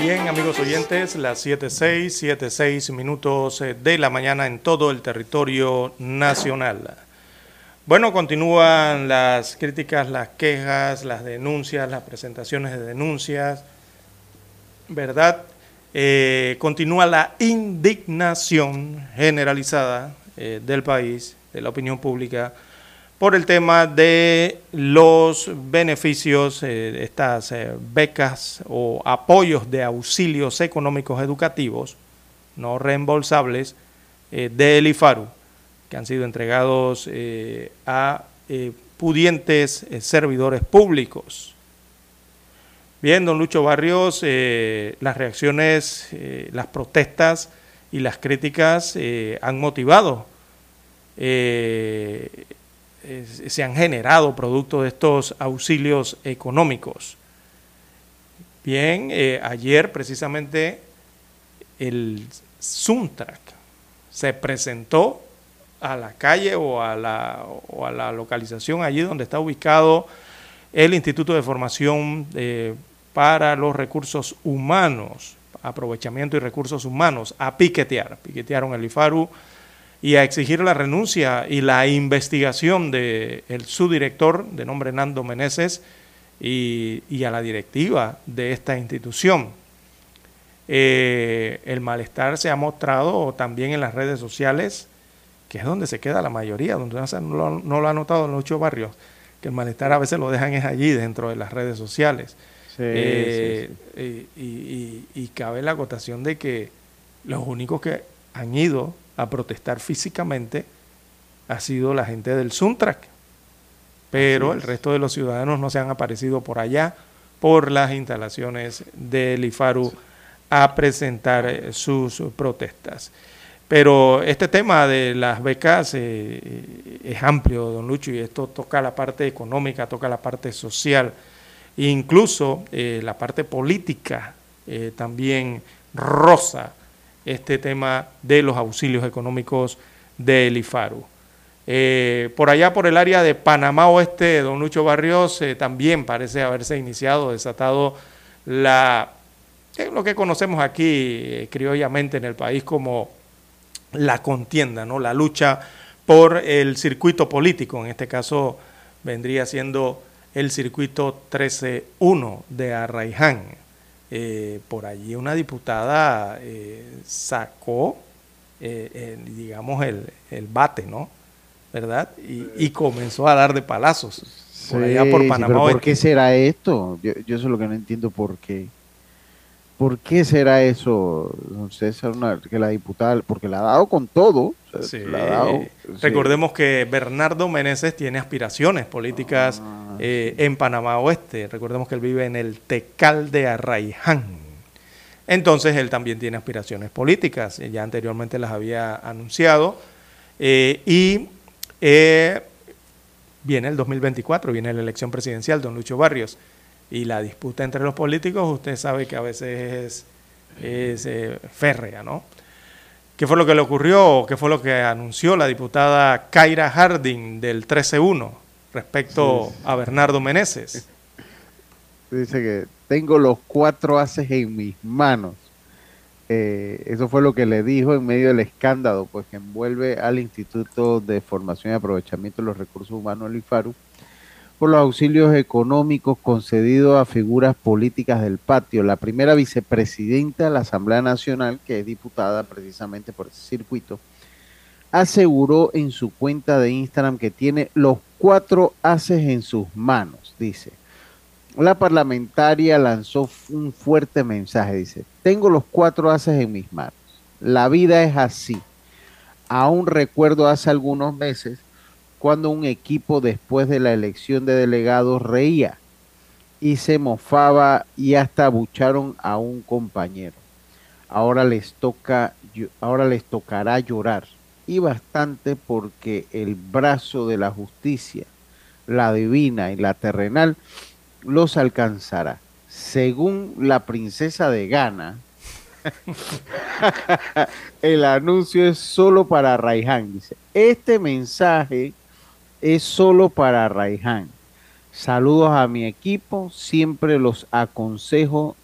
Bien, amigos oyentes, las 7.6, 7.6 minutos eh, de la mañana en todo el territorio nacional. Bueno, continúan las críticas, las quejas, las denuncias, las presentaciones de denuncias, ¿verdad? Eh, continúa la indignación generalizada eh, del país, de la opinión pública, por el tema de los beneficios, eh, estas eh, becas o apoyos de auxilios económicos educativos no reembolsables eh, del IFARU, que han sido entregados eh, a pudientes servidores públicos. Bien, don Lucho Barrios, las reacciones, las protestas y las críticas han motivado se han generado producto de estos auxilios económicos. Bien, eh, ayer precisamente el Suntrack se presentó a la calle o a la, o a la localización allí donde está ubicado el Instituto de Formación eh, para los Recursos Humanos, Aprovechamiento y Recursos Humanos, a piquetear. Piquetearon el IFARU y a exigir la renuncia y la investigación de el subdirector de nombre Nando Meneses y, y a la directiva de esta institución. Eh, el malestar se ha mostrado también en las redes sociales, que es donde se queda la mayoría, donde no lo, no lo ha notado en los ocho barrios, que el malestar a veces lo dejan es allí dentro de las redes sociales. Sí, Eh, sí, Y, y- y- y cabe la acotación de que los únicos que han ido a protestar físicamente ha sido la gente del Suntrack, pero el es. resto de los ciudadanos no se han aparecido por allá por las instalaciones del IFARU a presentar eh, sus protestas. Pero este tema de las becas eh, es amplio, don Lucho, y esto toca la parte económica, toca la parte social, incluso eh, la parte política eh, también rosa este tema de los auxilios económicos del IFARU. Eh, por allá, por el área de Panamá Oeste, don Lucho Barrios, eh, también parece haberse iniciado, desatado la, eh, lo que conocemos aquí eh, criollamente en el país como la contienda, ¿no? la lucha por el circuito político, en este caso vendría siendo el circuito 13-1 de Arraiján. Eh, por allí una diputada eh, sacó, eh, el, digamos, el, el bate, ¿no? ¿Verdad? Y, y comenzó a dar de palazos por allá por Sí, sí, Panamá. pero ¿Por qué será esto? Yo, yo eso es lo que no entiendo por qué. ¿Por qué será eso, don César? Una- que la diputada, porque la ha dado con todo. o sea, Sí. la ha dado, sí. Recordemos que Bernardo Meneses tiene aspiraciones políticas Ah, eh, en Panamá Oeste. Recordemos que él vive en el Tecal de Arraiján. Entonces él también tiene aspiraciones políticas. eh, Ya anteriormente las había anunciado. Eh, y eh, viene el 2024, viene la elección presidencial, don Lucho Barrios. Y la disputa entre los políticos, usted sabe que a veces es, es, eh, férrea, ¿no? ¿Qué fue lo que le ocurrió? ¿Qué fue lo que anunció la diputada Kaira Harding del 13-1 respecto a Bernardo Meneses? Dice que tengo los cuatro haces en mis manos. Eh, eso fue lo que le dijo en medio del escándalo, pues que envuelve al Instituto de Formación y Aprovechamiento de los Recursos Humanos, el IFARU, por los auxilios económicos concedidos a figuras políticas del patio. La primera vicepresidenta de la Asamblea Nacional, que es diputada precisamente por ese circuito, aseguró en su cuenta de Instagram que tiene los cuatro haces en sus manos, dice. La parlamentaria lanzó un fuerte mensaje, dice, tengo los cuatro haces en mis manos. La vida es así. Aún recuerdo hace algunos meses cuando un equipo después de la elección de delegados reía y se mofaba y hasta abucharon a un compañero. Ahora les toca, ahora les tocará llorar y bastante porque el brazo de la justicia, la divina y la terrenal los alcanzará. Según la princesa de Ghana, el anuncio es solo para Raiján. Dice, este mensaje es solo para Raiján. Saludos a mi equipo, siempre los aconsejo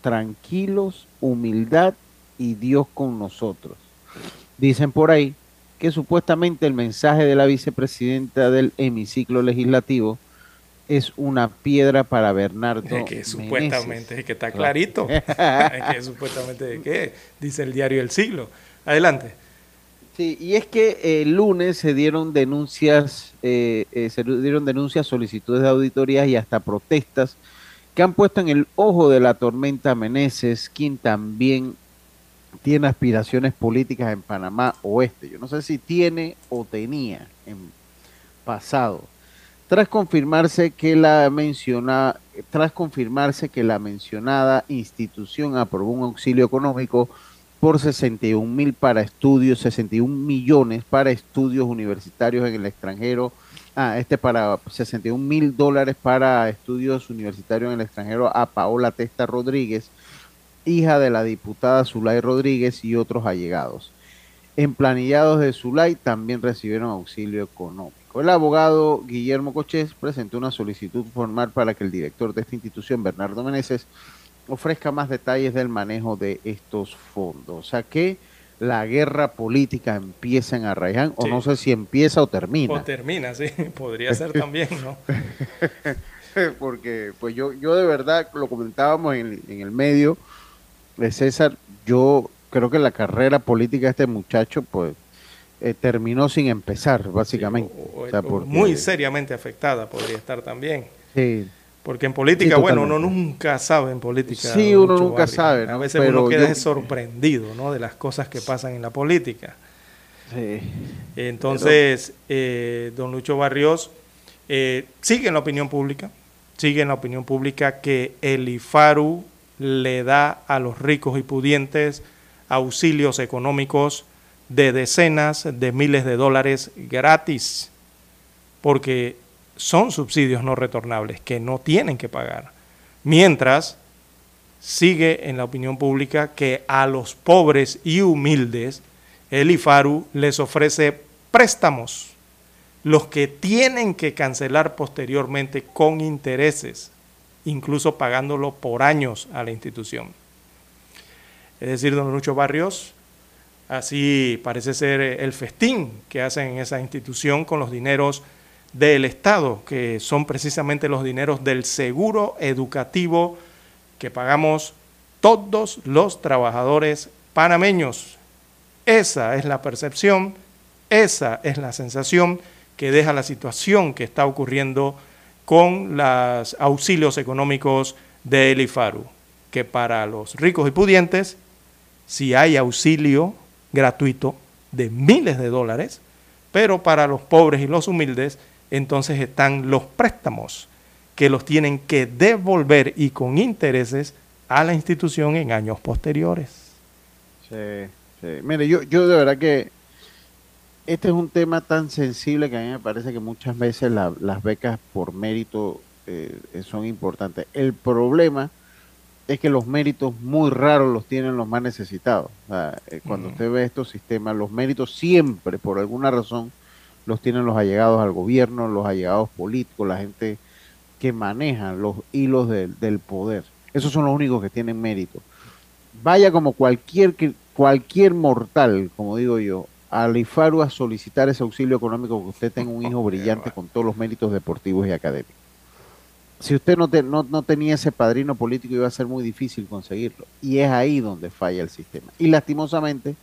tranquilos, humildad y Dios con nosotros. Dicen por ahí que supuestamente el mensaje de la vicepresidenta del hemiciclo legislativo es una piedra para Bernardo. Es que supuestamente, es que está clarito. es que supuestamente de qué, dice el diario El Siglo. Adelante. Sí, y es que el lunes se dieron denuncias, eh, eh, se dieron denuncias, solicitudes de auditorías y hasta protestas que han puesto en el ojo de la tormenta Meneses, quien también tiene aspiraciones políticas en Panamá Oeste. Yo no sé si tiene o tenía en pasado. Tras confirmarse que la menciona, tras confirmarse que la mencionada institución aprobó un auxilio económico por 61 mil para estudios, 61 millones para estudios universitarios en el extranjero. Ah, este para 61 mil dólares para estudios universitarios en el extranjero a Paola Testa Rodríguez, hija de la diputada Zulay Rodríguez y otros allegados. Emplanillados de Zulay también recibieron auxilio económico. El abogado Guillermo Cochés presentó una solicitud formal para que el director de esta institución, Bernardo Meneses, ofrezca más detalles del manejo de estos fondos. O sea que la guerra política empieza en Arraiján, o no sé si empieza o termina. O termina, sí, podría ser también, ¿no? Porque pues yo, yo de verdad lo comentábamos en, el- en el medio de César, yo creo que la carrera política de este muchacho pues eh, terminó sin empezar, básicamente. O- O sea, porque- muy seriamente afectada podría estar también. sí. Porque en política, Sí, bueno, uno nunca sabe en política. Sí, uno nunca sabe, A veces Pero uno queda yo- sorprendido, ¿no? De las cosas que pasan en la política. Sí. Entonces, eh, don Lucho Barrios eh, sigue en la opinión pública, sigue en la opinión pública que el IFARU le da a los ricos y pudientes auxilios económicos de decenas de miles de dólares gratis, porque son subsidios no retornables que no tienen que pagar. Mientras sigue en la opinión pública que a los pobres y humildes el IFARU les ofrece préstamos, los que tienen que cancelar posteriormente con intereses, incluso pagándolo por años a la institución. Es decir, don Lucho Barrios, así parece ser el festín que hacen en esa institución con los dineros del Estado, que son precisamente los dineros del seguro educativo que pagamos todos los trabajadores panameños. Esa es la percepción, esa es la sensación que deja la situación que está ocurriendo con los auxilios económicos de IFARU, que para los ricos y pudientes, si hay auxilio gratuito de miles de dólares, pero para los pobres y los humildes, entonces están los préstamos que los tienen que devolver y con intereses a la institución en años posteriores. Sí, sí. Mire, yo, yo de verdad que este es un tema tan sensible que a mí me parece que muchas veces la- las becas por mérito eh, son importantes. El problema es que los méritos muy raros los tienen los más necesitados. O sea, eh, cuando usted ve estos sistemas, los méritos siempre, por alguna razón, los tienen los allegados al gobierno, los allegados políticos, la gente que maneja los hilos del- del poder. Esos son los únicos que tienen mérito. Vaya como cualquier, cualquier mortal, como digo yo, al IFARU a solicitar ese auxilio económico que usted tenga un hijo brillante con todos los méritos deportivos y académicos. Si usted no, te- no, no tenía ese padrino político, iba a ser muy difícil conseguirlo. Y es ahí donde falla el sistema. Y lastimosamente,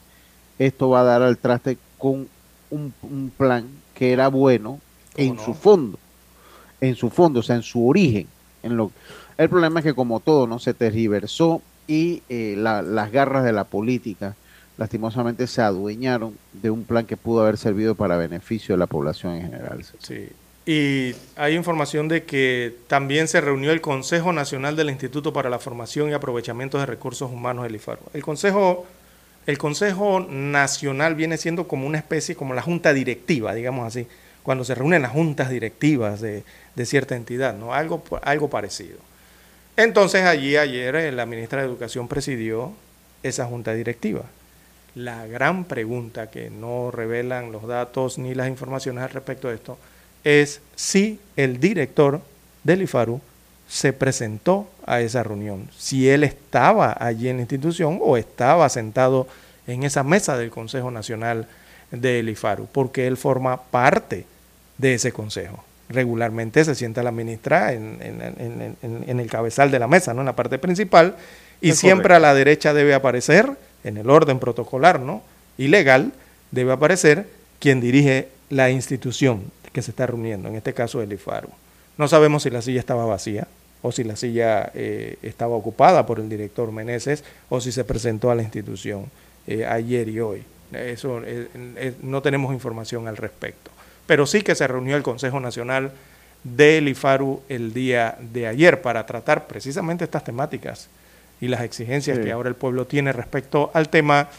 esto va a dar al traste con un, un plan que era bueno en su fondo, en su fondo, o sea, en su origen. En lo, el problema es que como todo, ¿no? Se tergiversó y eh, la- las garras de la política lastimosamente se adueñaron de un plan que pudo haber servido para beneficio de la población en general. Sí. Y hay información de que también se reunió el Consejo Nacional del Instituto para la Formación y Aprovechamiento de Recursos Humanos del IFARU. El Consejo, el Consejo Nacional viene siendo como una especie, como la junta directiva, digamos así, cuando se reúnen las juntas directivas de, cierta entidad, ¿no? Algo, algo parecido. Entonces allí ayer eh, la ministra de Educación presidió esa junta directiva. La gran pregunta que no revelan los datos ni las informaciones al respecto de esto es si el director del IFARU se presentó a esa reunión, si él estaba allí en la institución o estaba sentado en esa mesa del Consejo Nacional del IFARU, porque él forma parte de ese consejo. Regularmente se sienta la ministra en, en- en- en- en el cabezal de la mesa, ¿no? en la parte principal, y Es siempre correcto. a la derecha debe aparecer, en el orden protocolar ¿no? y legal, debe aparecer quien dirige la institución que se está reuniendo, en este caso el IFARU. No sabemos si la silla estaba vacía o si la silla eh, estaba ocupada por el director Meneses o si se presentó a la institución eh, ayer y hoy. Eso eh, no tenemos información al respecto. Pero sí que se reunió el Consejo Nacional del IFARU el día de ayer para tratar precisamente estas temáticas y las exigencias Sí. que ahora el pueblo tiene respecto al tema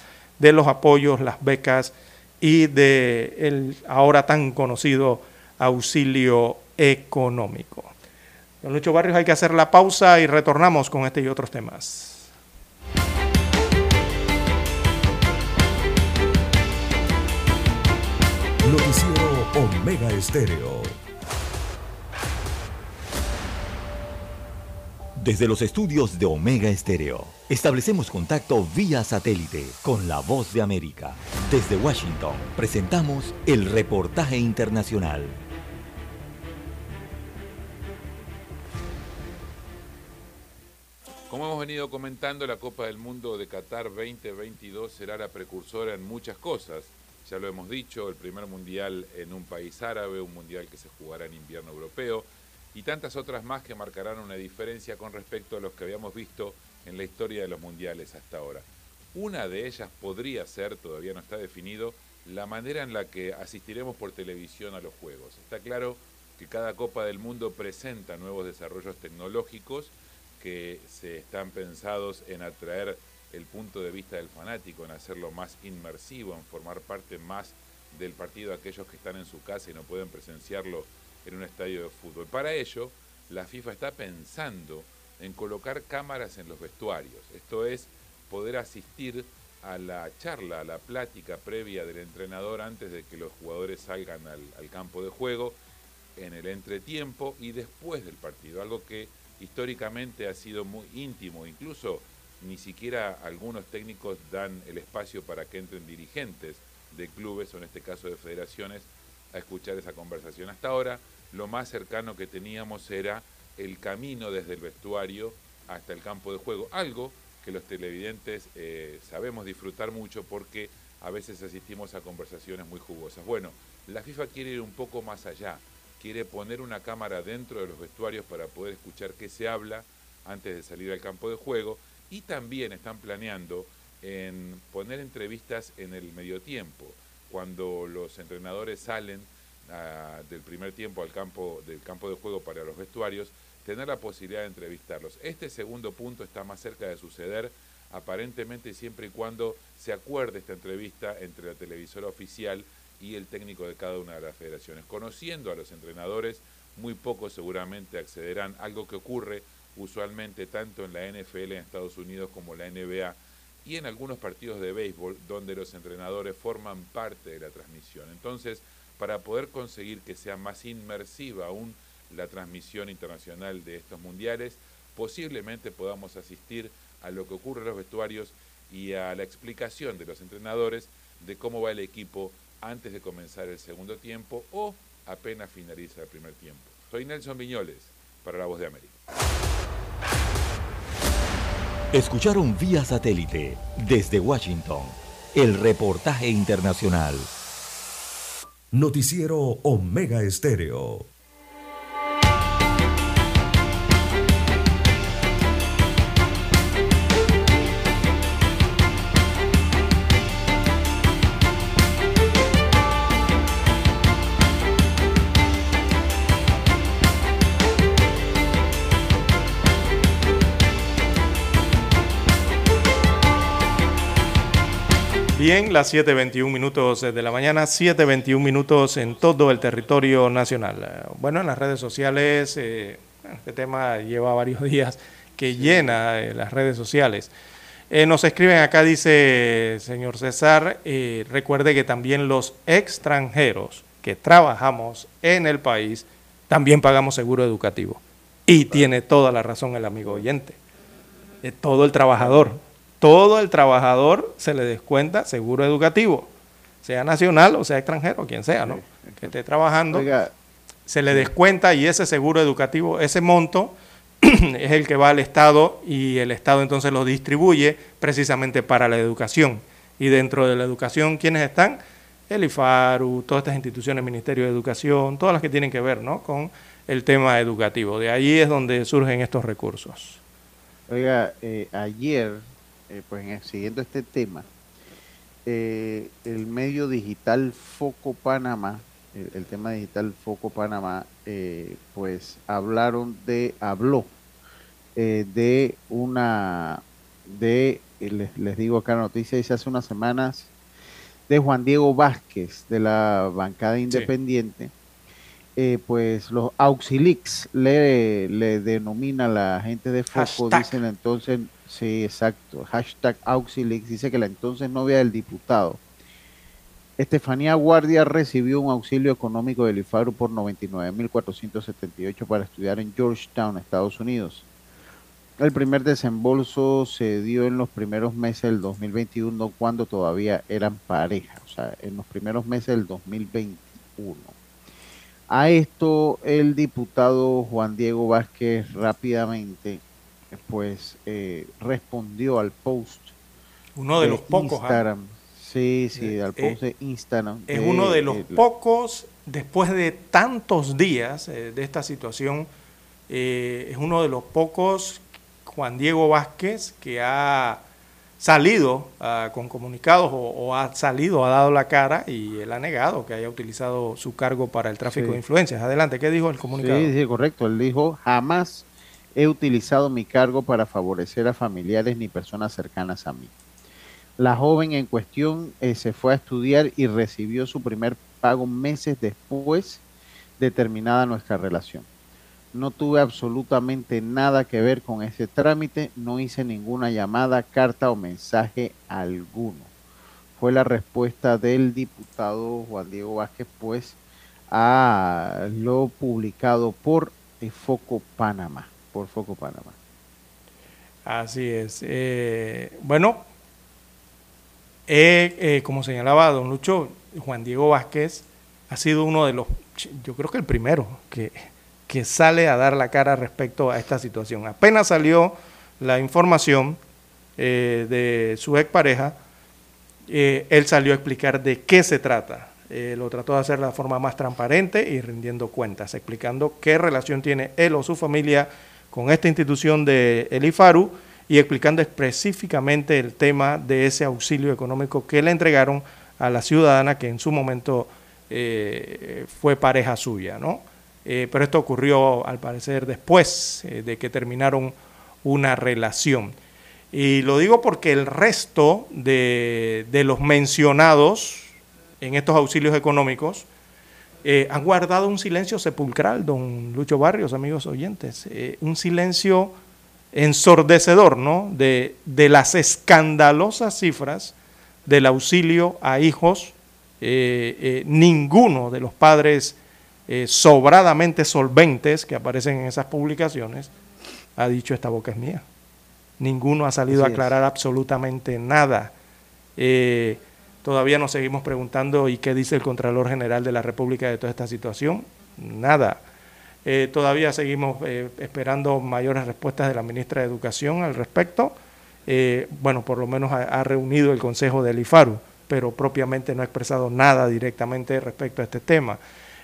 de los apoyos, las becas y de el ahora tan conocido auxilio económico. Don Lucho Barrios, hay que hacer la pausa y retornamos con este y otros temas. Noticiero Omega Estéreo. Desde los estudios de Omega Estéreo, establecemos contacto vía satélite con la voz de América. Desde Washington, presentamos el reportaje internacional. Como hemos venido comentando, la Copa del Mundo de Qatar 2022 será la precursora en muchas cosas. Ya lo hemos dicho, el primer mundial en un país árabe, un mundial que se jugará en invierno europeo y tantas otras más que marcarán una diferencia con respecto a los que habíamos visto en la historia de los mundiales hasta ahora. Una de ellas podría ser, todavía no está definido, la manera en la que asistiremos por televisión a los juegos. Está claro que cada Copa del Mundo presenta nuevos desarrollos tecnológicos que se están pensados en atraer el punto de vista del fanático, en hacerlo más inmersivo, en formar parte más del partido aquellos que están en su casa y no pueden presenciarlo en un estadio de fútbol. Para ello, la FIFA está pensando en colocar cámaras en los vestuarios. Esto es poder asistir a la charla, a la plática previa del entrenador antes de que los jugadores salgan al, al campo de juego, en el entretiempo y después del partido, algo que históricamente ha sido muy íntimo, incluso ni siquiera algunos técnicos dan el espacio para que entren dirigentes de clubes o en este caso de federaciones a escuchar esa conversación. Hasta ahora lo más cercano que teníamos era el camino desde el vestuario hasta el campo de juego, algo que los televidentes eh, sabemos disfrutar mucho porque a veces asistimos a conversaciones muy jugosas. Bueno, la FIFA quiere ir un poco más allá, quiere poner una cámara dentro de los vestuarios para poder escuchar qué se habla antes de salir al campo de juego y también están planeando en poner entrevistas en el medio tiempo, cuando los entrenadores salen ah, del primer tiempo al campo, del campo de juego para los vestuarios, tener la posibilidad de entrevistarlos. Este segundo punto está más cerca de suceder, aparentemente siempre y cuando se acuerde esta entrevista entre la televisora oficial y el técnico de cada una de las federaciones. Conociendo a los entrenadores, muy pocos seguramente accederán, algo que ocurre usualmente tanto en la NFL en Estados Unidos como la NBA y en algunos partidos de béisbol donde los entrenadores forman parte de la transmisión. Entonces, para poder conseguir que sea más inmersiva aún la transmisión internacional de estos mundiales, posiblemente podamos asistir a lo que ocurre en los vestuarios y a la explicación de los entrenadores de cómo va el equipo antes de comenzar el segundo tiempo o apenas finaliza el primer tiempo. Soy Nelson Viñoles para La Voz de América. Escucharon vía satélite desde Washington el reportaje internacional. Noticiero Omega Estéreo. Bien, las 7.21 minutos de la mañana, 7.21 minutos en todo el territorio nacional. Bueno, en las redes sociales, eh, este tema lleva varios días que llena eh, las redes sociales. Eh, nos escriben acá, dice señor César, recuerde que también los extranjeros que trabajamos en el país también pagamos seguro educativo. Y tiene toda la razón el amigo oyente. Todo el trabajador, todo el trabajador se le descuenta seguro educativo, sea nacional o sea extranjero, quien sea, ¿no? Que esté trabajando, Oiga, se le descuenta y ese seguro educativo, ese monto es el que va al Estado y el Estado entonces lo distribuye precisamente para la educación. Y dentro de la educación, ¿quiénes están? El IFARU, todas estas instituciones, Ministerio de Educación, todas las que tienen que ver ¿no? con el tema educativo. De ahí es donde surgen estos recursos. Oiga, eh, ayer, eh, pues siguiendo este tema, eh, el medio digital Foco Panamá, el, el tema digital Foco Panamá, eh, pues hablaron de, habló eh, de una, de, eh, les, les digo acá la noticia, dice hace unas semanas, de Juan Diego Vázquez, de la bancada independiente, eh, pues los Auxilix le, le denomina la gente de Foco, Hashtag. dicen entonces, sí, exacto, hashtag Auxilix, dice que la entonces novia del diputado. Estefanía Guardia recibió un auxilio económico del IFARU por 99.478 para estudiar en Georgetown, Estados Unidos. El primer desembolso se dio en los primeros meses del 2021 cuando todavía eran pareja, o sea, en los primeros meses del 2021. A esto el diputado Juan Diego Vázquez rápidamente pues eh, respondió al post. Uno de los pocos, ¿ah? Instagram. Sí, sí, al Eh, post de Instagram. Es de- uno de los pocos, después de tantos días eh, de esta situación, eh, es uno de los pocos, Juan Diego Vázquez, que ha salido ah, con comunicados o, o ha salido, ha dado la cara y él ha negado que haya utilizado su cargo para el tráfico Sí. de influencias. Adelante, ¿qué dijo el comunicado? Sí, sí, correcto. Él dijo, jamás he utilizado mi cargo para favorecer a familiares ni personas cercanas a mí. La joven en cuestión eh, se fue a estudiar y recibió su primer pago meses después de terminada nuestra relación. No tuve absolutamente nada que ver con ese trámite, no hice ninguna llamada, carta o mensaje alguno. Fue la respuesta del diputado Juan Diego Vázquez, pues, a lo publicado por eh, Foco Panamá, por Foco Panamá. Así es. Eh, bueno, eh, eh, como señalaba don Lucho, Juan Diego Vázquez ha sido uno de los, yo creo que el primero que, que sale a dar la cara respecto a esta situación. Apenas salió la información de su expareja, él salió a explicar de qué se trata. Lo trató de hacer de la forma más transparente y rindiendo cuentas, explicando qué relación tiene él o su familia con esta institución de el IFARU y explicando específicamente el tema de ese auxilio económico que le entregaron a la ciudadana que en su momento eh, fue pareja suya, ¿no? Eh, pero esto ocurrió al parecer después eh, de que terminaron una relación. Y lo digo porque el resto de, de los mencionados en estos auxilios económicos eh, han guardado un silencio sepulcral, don Lucho Barrios, amigos oyentes, eh, un silencio ensordecedor, ¿no? De, de las escandalosas cifras del auxilio a hijos, eh, ninguno de los padres sobradamente solventes que aparecen en esas publicaciones ha dicho esta boca es mía. Ninguno ha salido Así a es. aclarar absolutamente nada. Todavía nos seguimos preguntando y qué dice el Contralor General de la República de toda esta situación. Nada. Eh, todavía seguimos eh, esperando mayores respuestas de la ministra de Educación al respecto. Eh, bueno, por lo menos ha, reunido el Consejo del IFARU, pero propiamente no ha expresado nada directamente respecto a este tema.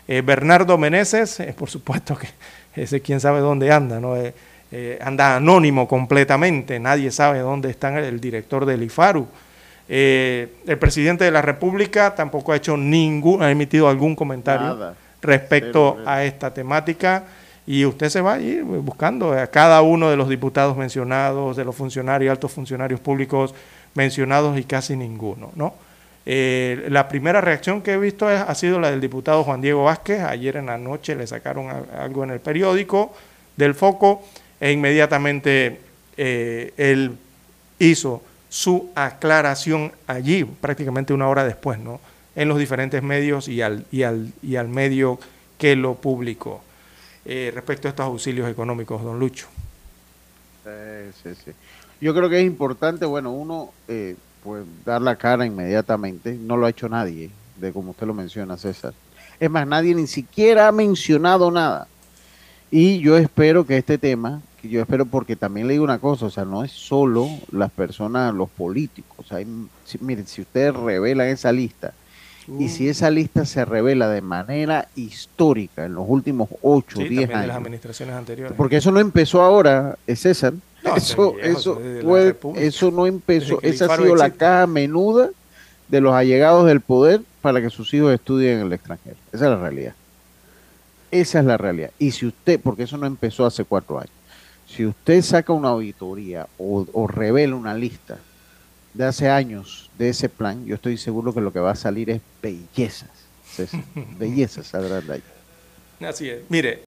Bernardo Meneses, por supuesto que ese quién sabe dónde anda, ¿no? Anda anónimo completamente, nadie sabe dónde está el director del IFARU. Eh, el presidente de la República tampoco ha hecho ningún, ha emitido algún comentario Nada. respecto Cero, a esta temática y usted se va a ir buscando a cada uno de los diputados mencionados, de los funcionarios, altos funcionarios públicos mencionados y casi ninguno, ¿no? Eh, la primera reacción que he visto es- ha sido la del diputado Juan Diego Vázquez. Ayer en la noche le sacaron a- algo en el periódico del Foco e inmediatamente eh, él hizo su aclaración allí, prácticamente una hora después, ¿no? En los diferentes medios y al, y al, y al medio que lo publicó. Eh, respecto a estos auxilios económicos, don Lucho. Sí, sí. Yo creo que es importante, bueno, uno, eh, pues dar la cara inmediatamente. No lo ha hecho nadie, de como usted lo menciona, César. Es más, nadie ni siquiera ha mencionado nada. Y yo espero que este tema, que yo espero porque también le digo una cosa, o sea, no es solo las personas, los políticos. Hay, si- miren, si ustedes revelan esa lista, y si esa lista se revela de manera histórica en los últimos 8 o Sí, 10 también de las años, administraciones anteriores. porque eso no empezó ahora, César. No, eso, viejo, eso, fue- eso no empezó. Esa ha sido la existe. caja menuda de los allegados del poder para que sus hijos estudien en el extranjero. Esa es la realidad. Esa es la realidad. Y si usted, porque eso no empezó hace cuatro años, si usted saca una auditoría o, o revela una lista de hace años de ese plan, yo estoy seguro que lo que va a salir es bellezas. Bellezas saldrán de ahí. Así es. Mire,